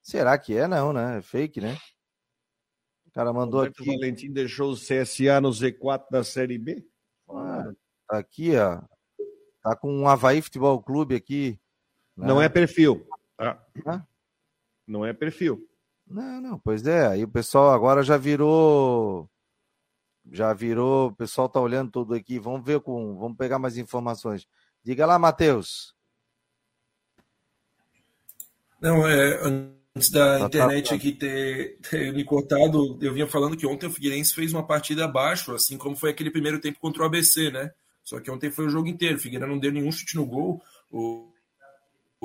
Será que é? Não, né? É fake, né? cara mandou Roberto aqui. O Valentim deixou o CSA no Z4 da Série B? Ah, tá aqui, ó. Tá com um Havaí Futebol Clube aqui. Né? Não é perfil. Ah. Não é perfil. Não, não, pois é. Aí o pessoal agora já virou. Já virou. O pessoal tá olhando tudo aqui. Vamos ver com. Vamos pegar mais informações. Diga lá, Matheus. Não, é antes da tá, internet tá, tá. aqui ter, ter, me cortado, eu vinha falando que ontem o Figueirense fez uma partida abaixo, assim como foi aquele primeiro tempo contra o ABC, né? Só que ontem foi o jogo inteiro. O Figueiredo não deu nenhum chute no gol. O,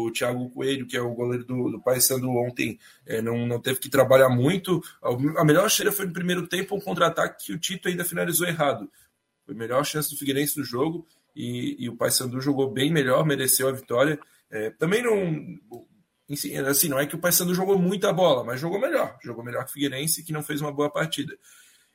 o Thiago Coelho, que é o goleiro do, do Paysandu ontem, é, não, não teve que trabalhar muito. A, melhor chance foi no primeiro tempo, um contra-ataque que o Tito ainda finalizou errado. Foi a melhor chance do Figueirense no jogo e, e o Paysandu jogou bem melhor, mereceu a vitória. É, também não assim, não é que o Paysandu jogou muita bola, mas jogou melhor. Jogou melhor que o Figueirense, que não fez uma boa partida.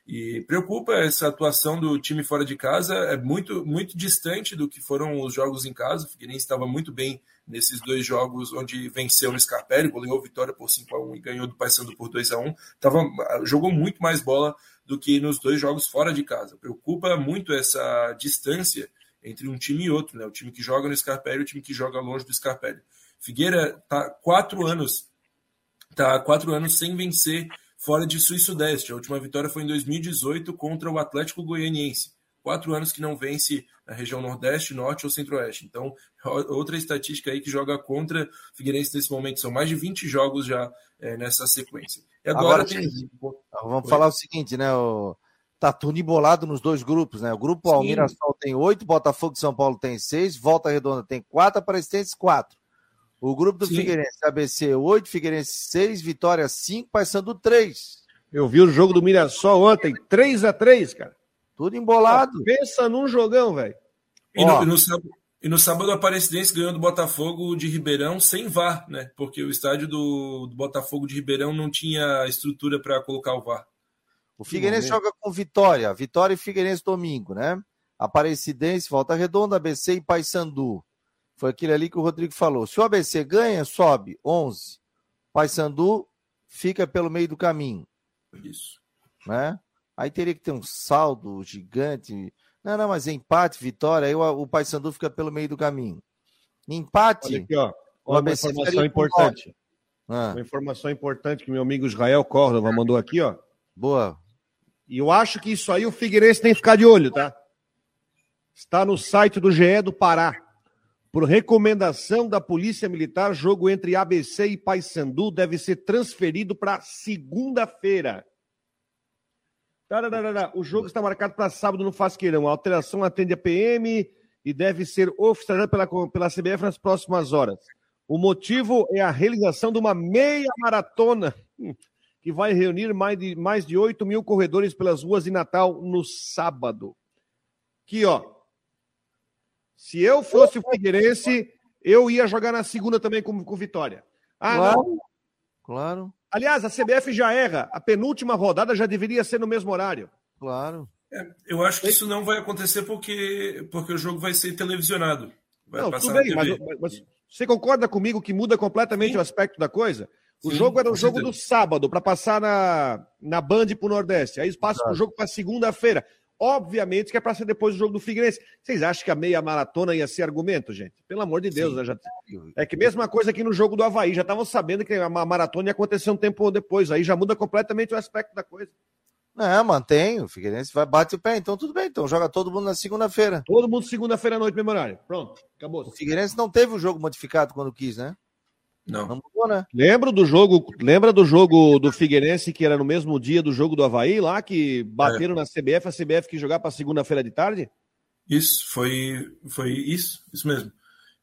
E preocupa essa atuação do time fora de casa, é muito, muito distante do que foram os jogos em casa. O Figueirense estava muito bem nesses dois jogos onde venceu no Scarpelli, goleou Vitória por 5 a 1 e ganhou do Paysandu por 2 a 1 Tava, jogou muito mais bola do que nos dois jogos fora de casa. Preocupa muito essa distância entre um time e outro, né? O time que joga no Scarpelli e o time que joga longe do Scarpelli. Figueira está quatro anos, tá quatro anos sem vencer fora de Sul e Sudeste. A última vitória foi em 2018 contra o Atlético Goianiense. Quatro anos que não vence na região Nordeste, Norte ou Centro-Oeste. Então, outra estatística aí que joga contra Figueirense nesse momento. São mais de 20 jogos já é, nessa sequência. E agora, agora tem... Vamos falar o seguinte, né? O... Tá tudo embolado nos dois grupos, né? O grupo Almirassol tem oito, Botafogo de São Paulo tem seis, Volta Redonda tem quatro, Aparecidense quatro. O grupo do Sim. Figueirense, ABC 8, Figueirense 6, Vitória 5, Paysandu 3. Eu vi o jogo do Mirassol ontem, 3 a 3 cara. Tudo embolado. pensa num jogão, velho. E, e, no sábado, e no sábado a Aparecidense ganhou do Botafogo de Ribeirão sem VAR, né? Porque o estádio do, do Botafogo de Ribeirão não tinha estrutura para colocar o VAR. O Figueirense joga com Vitória, Vitória e Figueirense domingo, né? Aparecidense, Volta Redonda, ABC e Paysandu. Foi aquele ali que o Rodrigo falou. Se o ABC ganha, sobe 11. Paysandu fica pelo meio do caminho. Isso. Né? Aí teria que ter um saldo gigante. Não, não, mas empate, vitória, aí o, o Paysandu fica pelo meio do caminho. Empate. Olha aqui, ó. Uma informação importante. Ah. Uma informação importante que meu amigo Israel Córdova mandou aqui, ó. Boa. E eu acho que isso aí o Figueirense tem que ficar de olho, tá? Está no site do GE do Pará. Por recomendação da Polícia Militar, jogo entre ABC e Paysandu deve ser transferido para segunda-feira. O jogo está marcado para sábado no Fasqueirão. A alteração atende a PM e deve ser oficializada pela, pela CBF nas próximas horas. O motivo é a realização de uma meia maratona que vai reunir mais de, mais de 8 mil corredores pelas ruas de Natal no sábado. Aqui, ó. Se eu fosse o Figueirense, eu ia jogar na segunda também com, com vitória. Ah, claro. Não. Claro. Aliás, a CBF já erra. A penúltima rodada já deveria ser no mesmo horário. Claro. É, eu acho que isso não vai acontecer porque, porque o jogo vai ser televisionado. Vai não, tudo bem, mas, mas, você concorda comigo que muda completamente Sim. o aspecto da coisa? O Sim, jogo era o jogo certeza. do sábado para passar na, na Band para o Nordeste. Aí passa o jogo para segunda-feira. Obviamente que é para ser depois do jogo do Figueirense. Vocês acham que a meia maratona ia ser argumento, gente? Pelo amor de Deus, né? Já... É que mesma coisa aqui no jogo do Havaí. Já estavam sabendo que a maratona ia acontecer um tempo depois. Aí já muda completamente o aspecto da coisa. Não, mantém. O Figueirense vai bate o pé, então tudo bem. Então joga todo mundo na segunda-feira. Todo mundo segunda-feira à noite, memorário. Pronto, acabou. O Figueirense não teve o jogo modificado quando quis, né? Não. Não mudou, né? Lembra do jogo, lembra do jogo do Figueirense que era no mesmo dia do jogo do Havaí lá, que bateram é. na CBF, a CBF que jogar para segunda-feira de tarde? Isso, foi, foi isso, isso mesmo.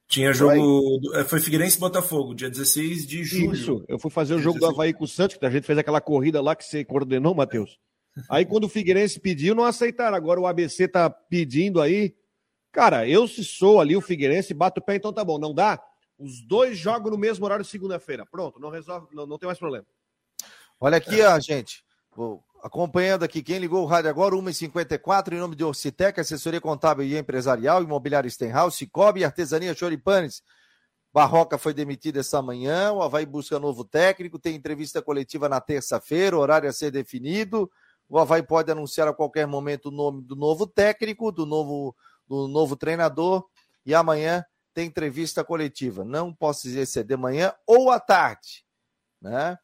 Tinha jogo. Foi, foi Figueirense e Botafogo, dia 16 de julho. Isso, eu fui fazer o jogo 16. do Havaí com o Santos, que a gente fez aquela corrida lá que você coordenou, Matheus. Aí quando o Figueirense pediu, não aceitaram. Agora o ABC tá pedindo aí. Cara, eu se sou ali o Figueirense, bato o pé, então tá bom. Não dá? Os dois jogam no mesmo horário segunda-feira. Pronto, não resolve, não, não tem mais problema. Olha aqui, é. ó, gente. Vou acompanhando aqui, quem ligou o rádio agora, 1h54, em nome de Orcitec, assessoria contábil e empresarial, imobiliário Stenhouse, Cicobi, artesania Choripanes. Barroca foi demitido essa manhã, o Havaí busca novo técnico, tem entrevista coletiva na terça-feira, horário a ser definido. O Havaí pode anunciar a qualquer momento o nome do novo técnico, do novo, do novo treinador, e amanhã tem entrevista coletiva. Não posso dizer se é de manhã ou à tarde, né?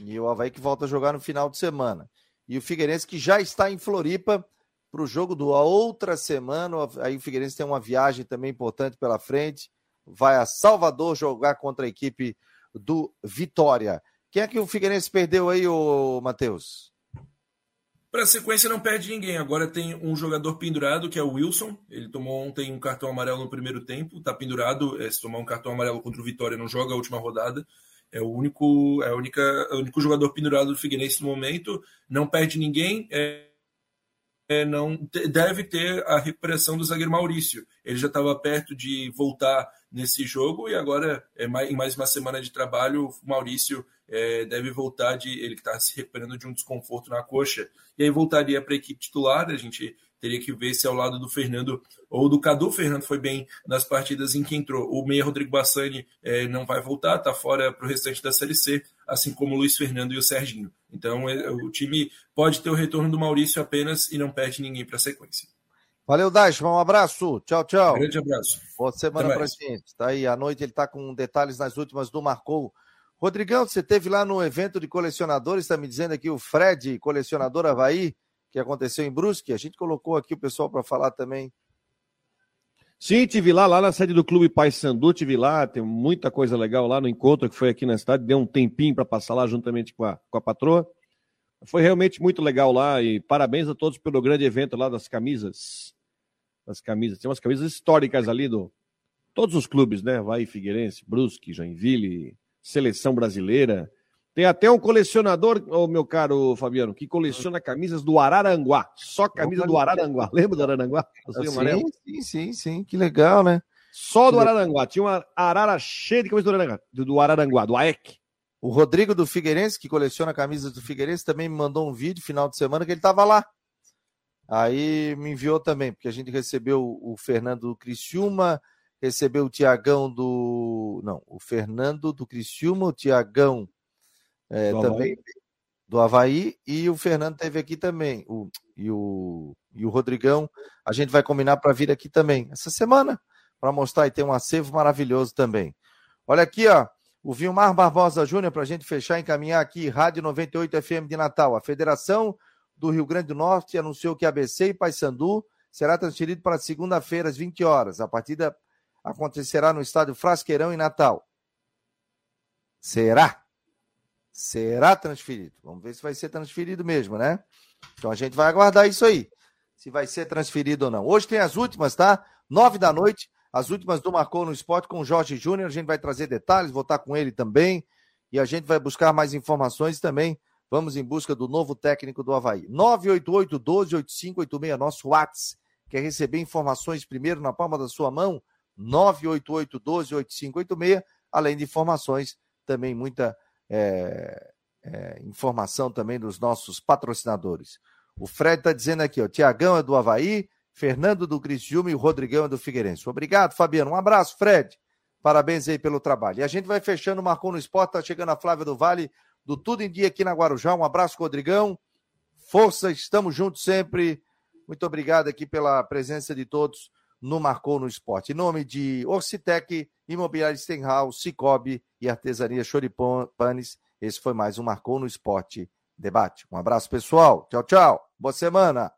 E o Havaí que volta a jogar no final de semana. E o Figueirense que já está em Floripa para o jogo do outra semana. Aí o Figueirense tem uma viagem também importante pela frente. Vai a Salvador jogar contra a equipe do Vitória. Quem é que o Figueirense perdeu aí, ô Matheus? Para a sequência não perde ninguém. Agora tem um jogador pendurado, que é o Wilson. Ele tomou ontem um cartão amarelo no primeiro tempo. Está pendurado. É, se tomar um cartão amarelo contra o Vitória, não joga a última rodada. É o único, é a única, é o único jogador pendurado do Figueirense no momento. Não perde ninguém. É, é, não deve ter a recuperação do zagueiro Maurício. Ele já estava perto de voltar nesse jogo e agora, é, mais, em mais uma semana de trabalho, o Maurício é, deve voltar de. Ele está se recuperando de um desconforto na coxa, e aí voltaria para a equipe titular. A gente teria que ver se ao lado do Fernando ou do Cadu. O Fernando foi bem nas partidas em que entrou. O meia Rodrigo Bassani é, não vai voltar, está fora para o restante da Série C, assim como o Luiz Fernando e o Serginho. Então é, o time pode ter o retorno do Maurício apenas e não perde ninguém para a sequência. Valeu, Dashman. Um abraço. Tchau, tchau. Um grande abraço. Boa semana para gente. Tá aí, à noite ele está com detalhes nas últimas do Marcou. Rodrigão, você teve lá no evento de colecionadores, está me dizendo aqui o Fred, colecionador Havaí, que aconteceu em Brusque. A gente colocou aqui o pessoal para falar também. Sim, tive lá, lá na sede do Clube Paysandu, tive lá, tem muita coisa legal lá no encontro que foi aqui na cidade, deu um tempinho para passar lá juntamente com a, com a patroa. Foi realmente muito legal lá e parabéns a todos pelo grande evento lá das camisas. Das camisas, tem umas camisas históricas ali do todos os clubes, né? Vai Figueirense, Brusque, Joinville, seleção brasileira. Tem até um colecionador, oh, meu caro Fabiano, que coleciona camisas do Araranguá. Só camisa do Araranguá. Lembra do Araranguá? Sim, sim, sim, sim. Que legal, né? Só do Araranguá. Tinha uma arara cheia de camisas do Araranguá, do Araranguá, do AEC. O Rodrigo do Figueirense, que coleciona camisas do Figueirense, também me mandou um vídeo final de semana que ele estava lá. Aí me enviou também, porque a gente recebeu o Fernando Criciúma, recebeu o Tiagão do. Não, o Fernando do Criciúma, o Tiagão é, também do Havaí, e o Fernando teve aqui também. O, e, o, e o Rodrigão, a gente vai combinar para vir aqui também essa semana, para mostrar e ter um acervo maravilhoso também. Olha aqui, ó. O Vilmar Barbosa Júnior, para a gente fechar e encaminhar aqui, Rádio 98 FM de Natal. A Federação do Rio Grande do Norte anunciou que ABC e Paysandu será transferido para segunda-feira às 20 horas. A partida acontecerá no estádio Frasqueirão em Natal. Será? Será transferido. Vamos ver se vai ser transferido mesmo, né? Então a gente vai aguardar isso aí. Se vai ser transferido ou não. Hoje tem as últimas, tá? Nove da noite, as últimas do Marcou no Esporte com o Jorge Júnior. A gente vai trazer detalhes, vou estar com ele também. E a gente vai buscar mais informações também. Vamos em busca do novo técnico do Havaí. 988 12 8586, nosso WhatsApp. Quer receber informações primeiro na palma da sua mão? 988 12 8586. Além de informações, também muita é, é, informação também dos nossos patrocinadores. O Fred está dizendo aqui, ó, Tiagão é do Havaí, Fernando do Criciúma e o Rodrigão é do Figueirense. Obrigado, Fabiano. Um abraço, Fred. Parabéns aí pelo trabalho. E a gente vai fechando, marcou no esporte, tá chegando a Flávia do Vale, do Tudo em Dia aqui na Guarujá. Um abraço, Rodrigão. Força, estamos juntos sempre. Muito obrigado aqui pela presença de todos no Marcou no Esporte. Em nome de Orcitec, Imobiliário Stenhouse, Cicobi e Artesania Choripanes, esse foi mais um Marcou no Esporte debate. Um abraço, pessoal. Tchau, tchau. Boa semana.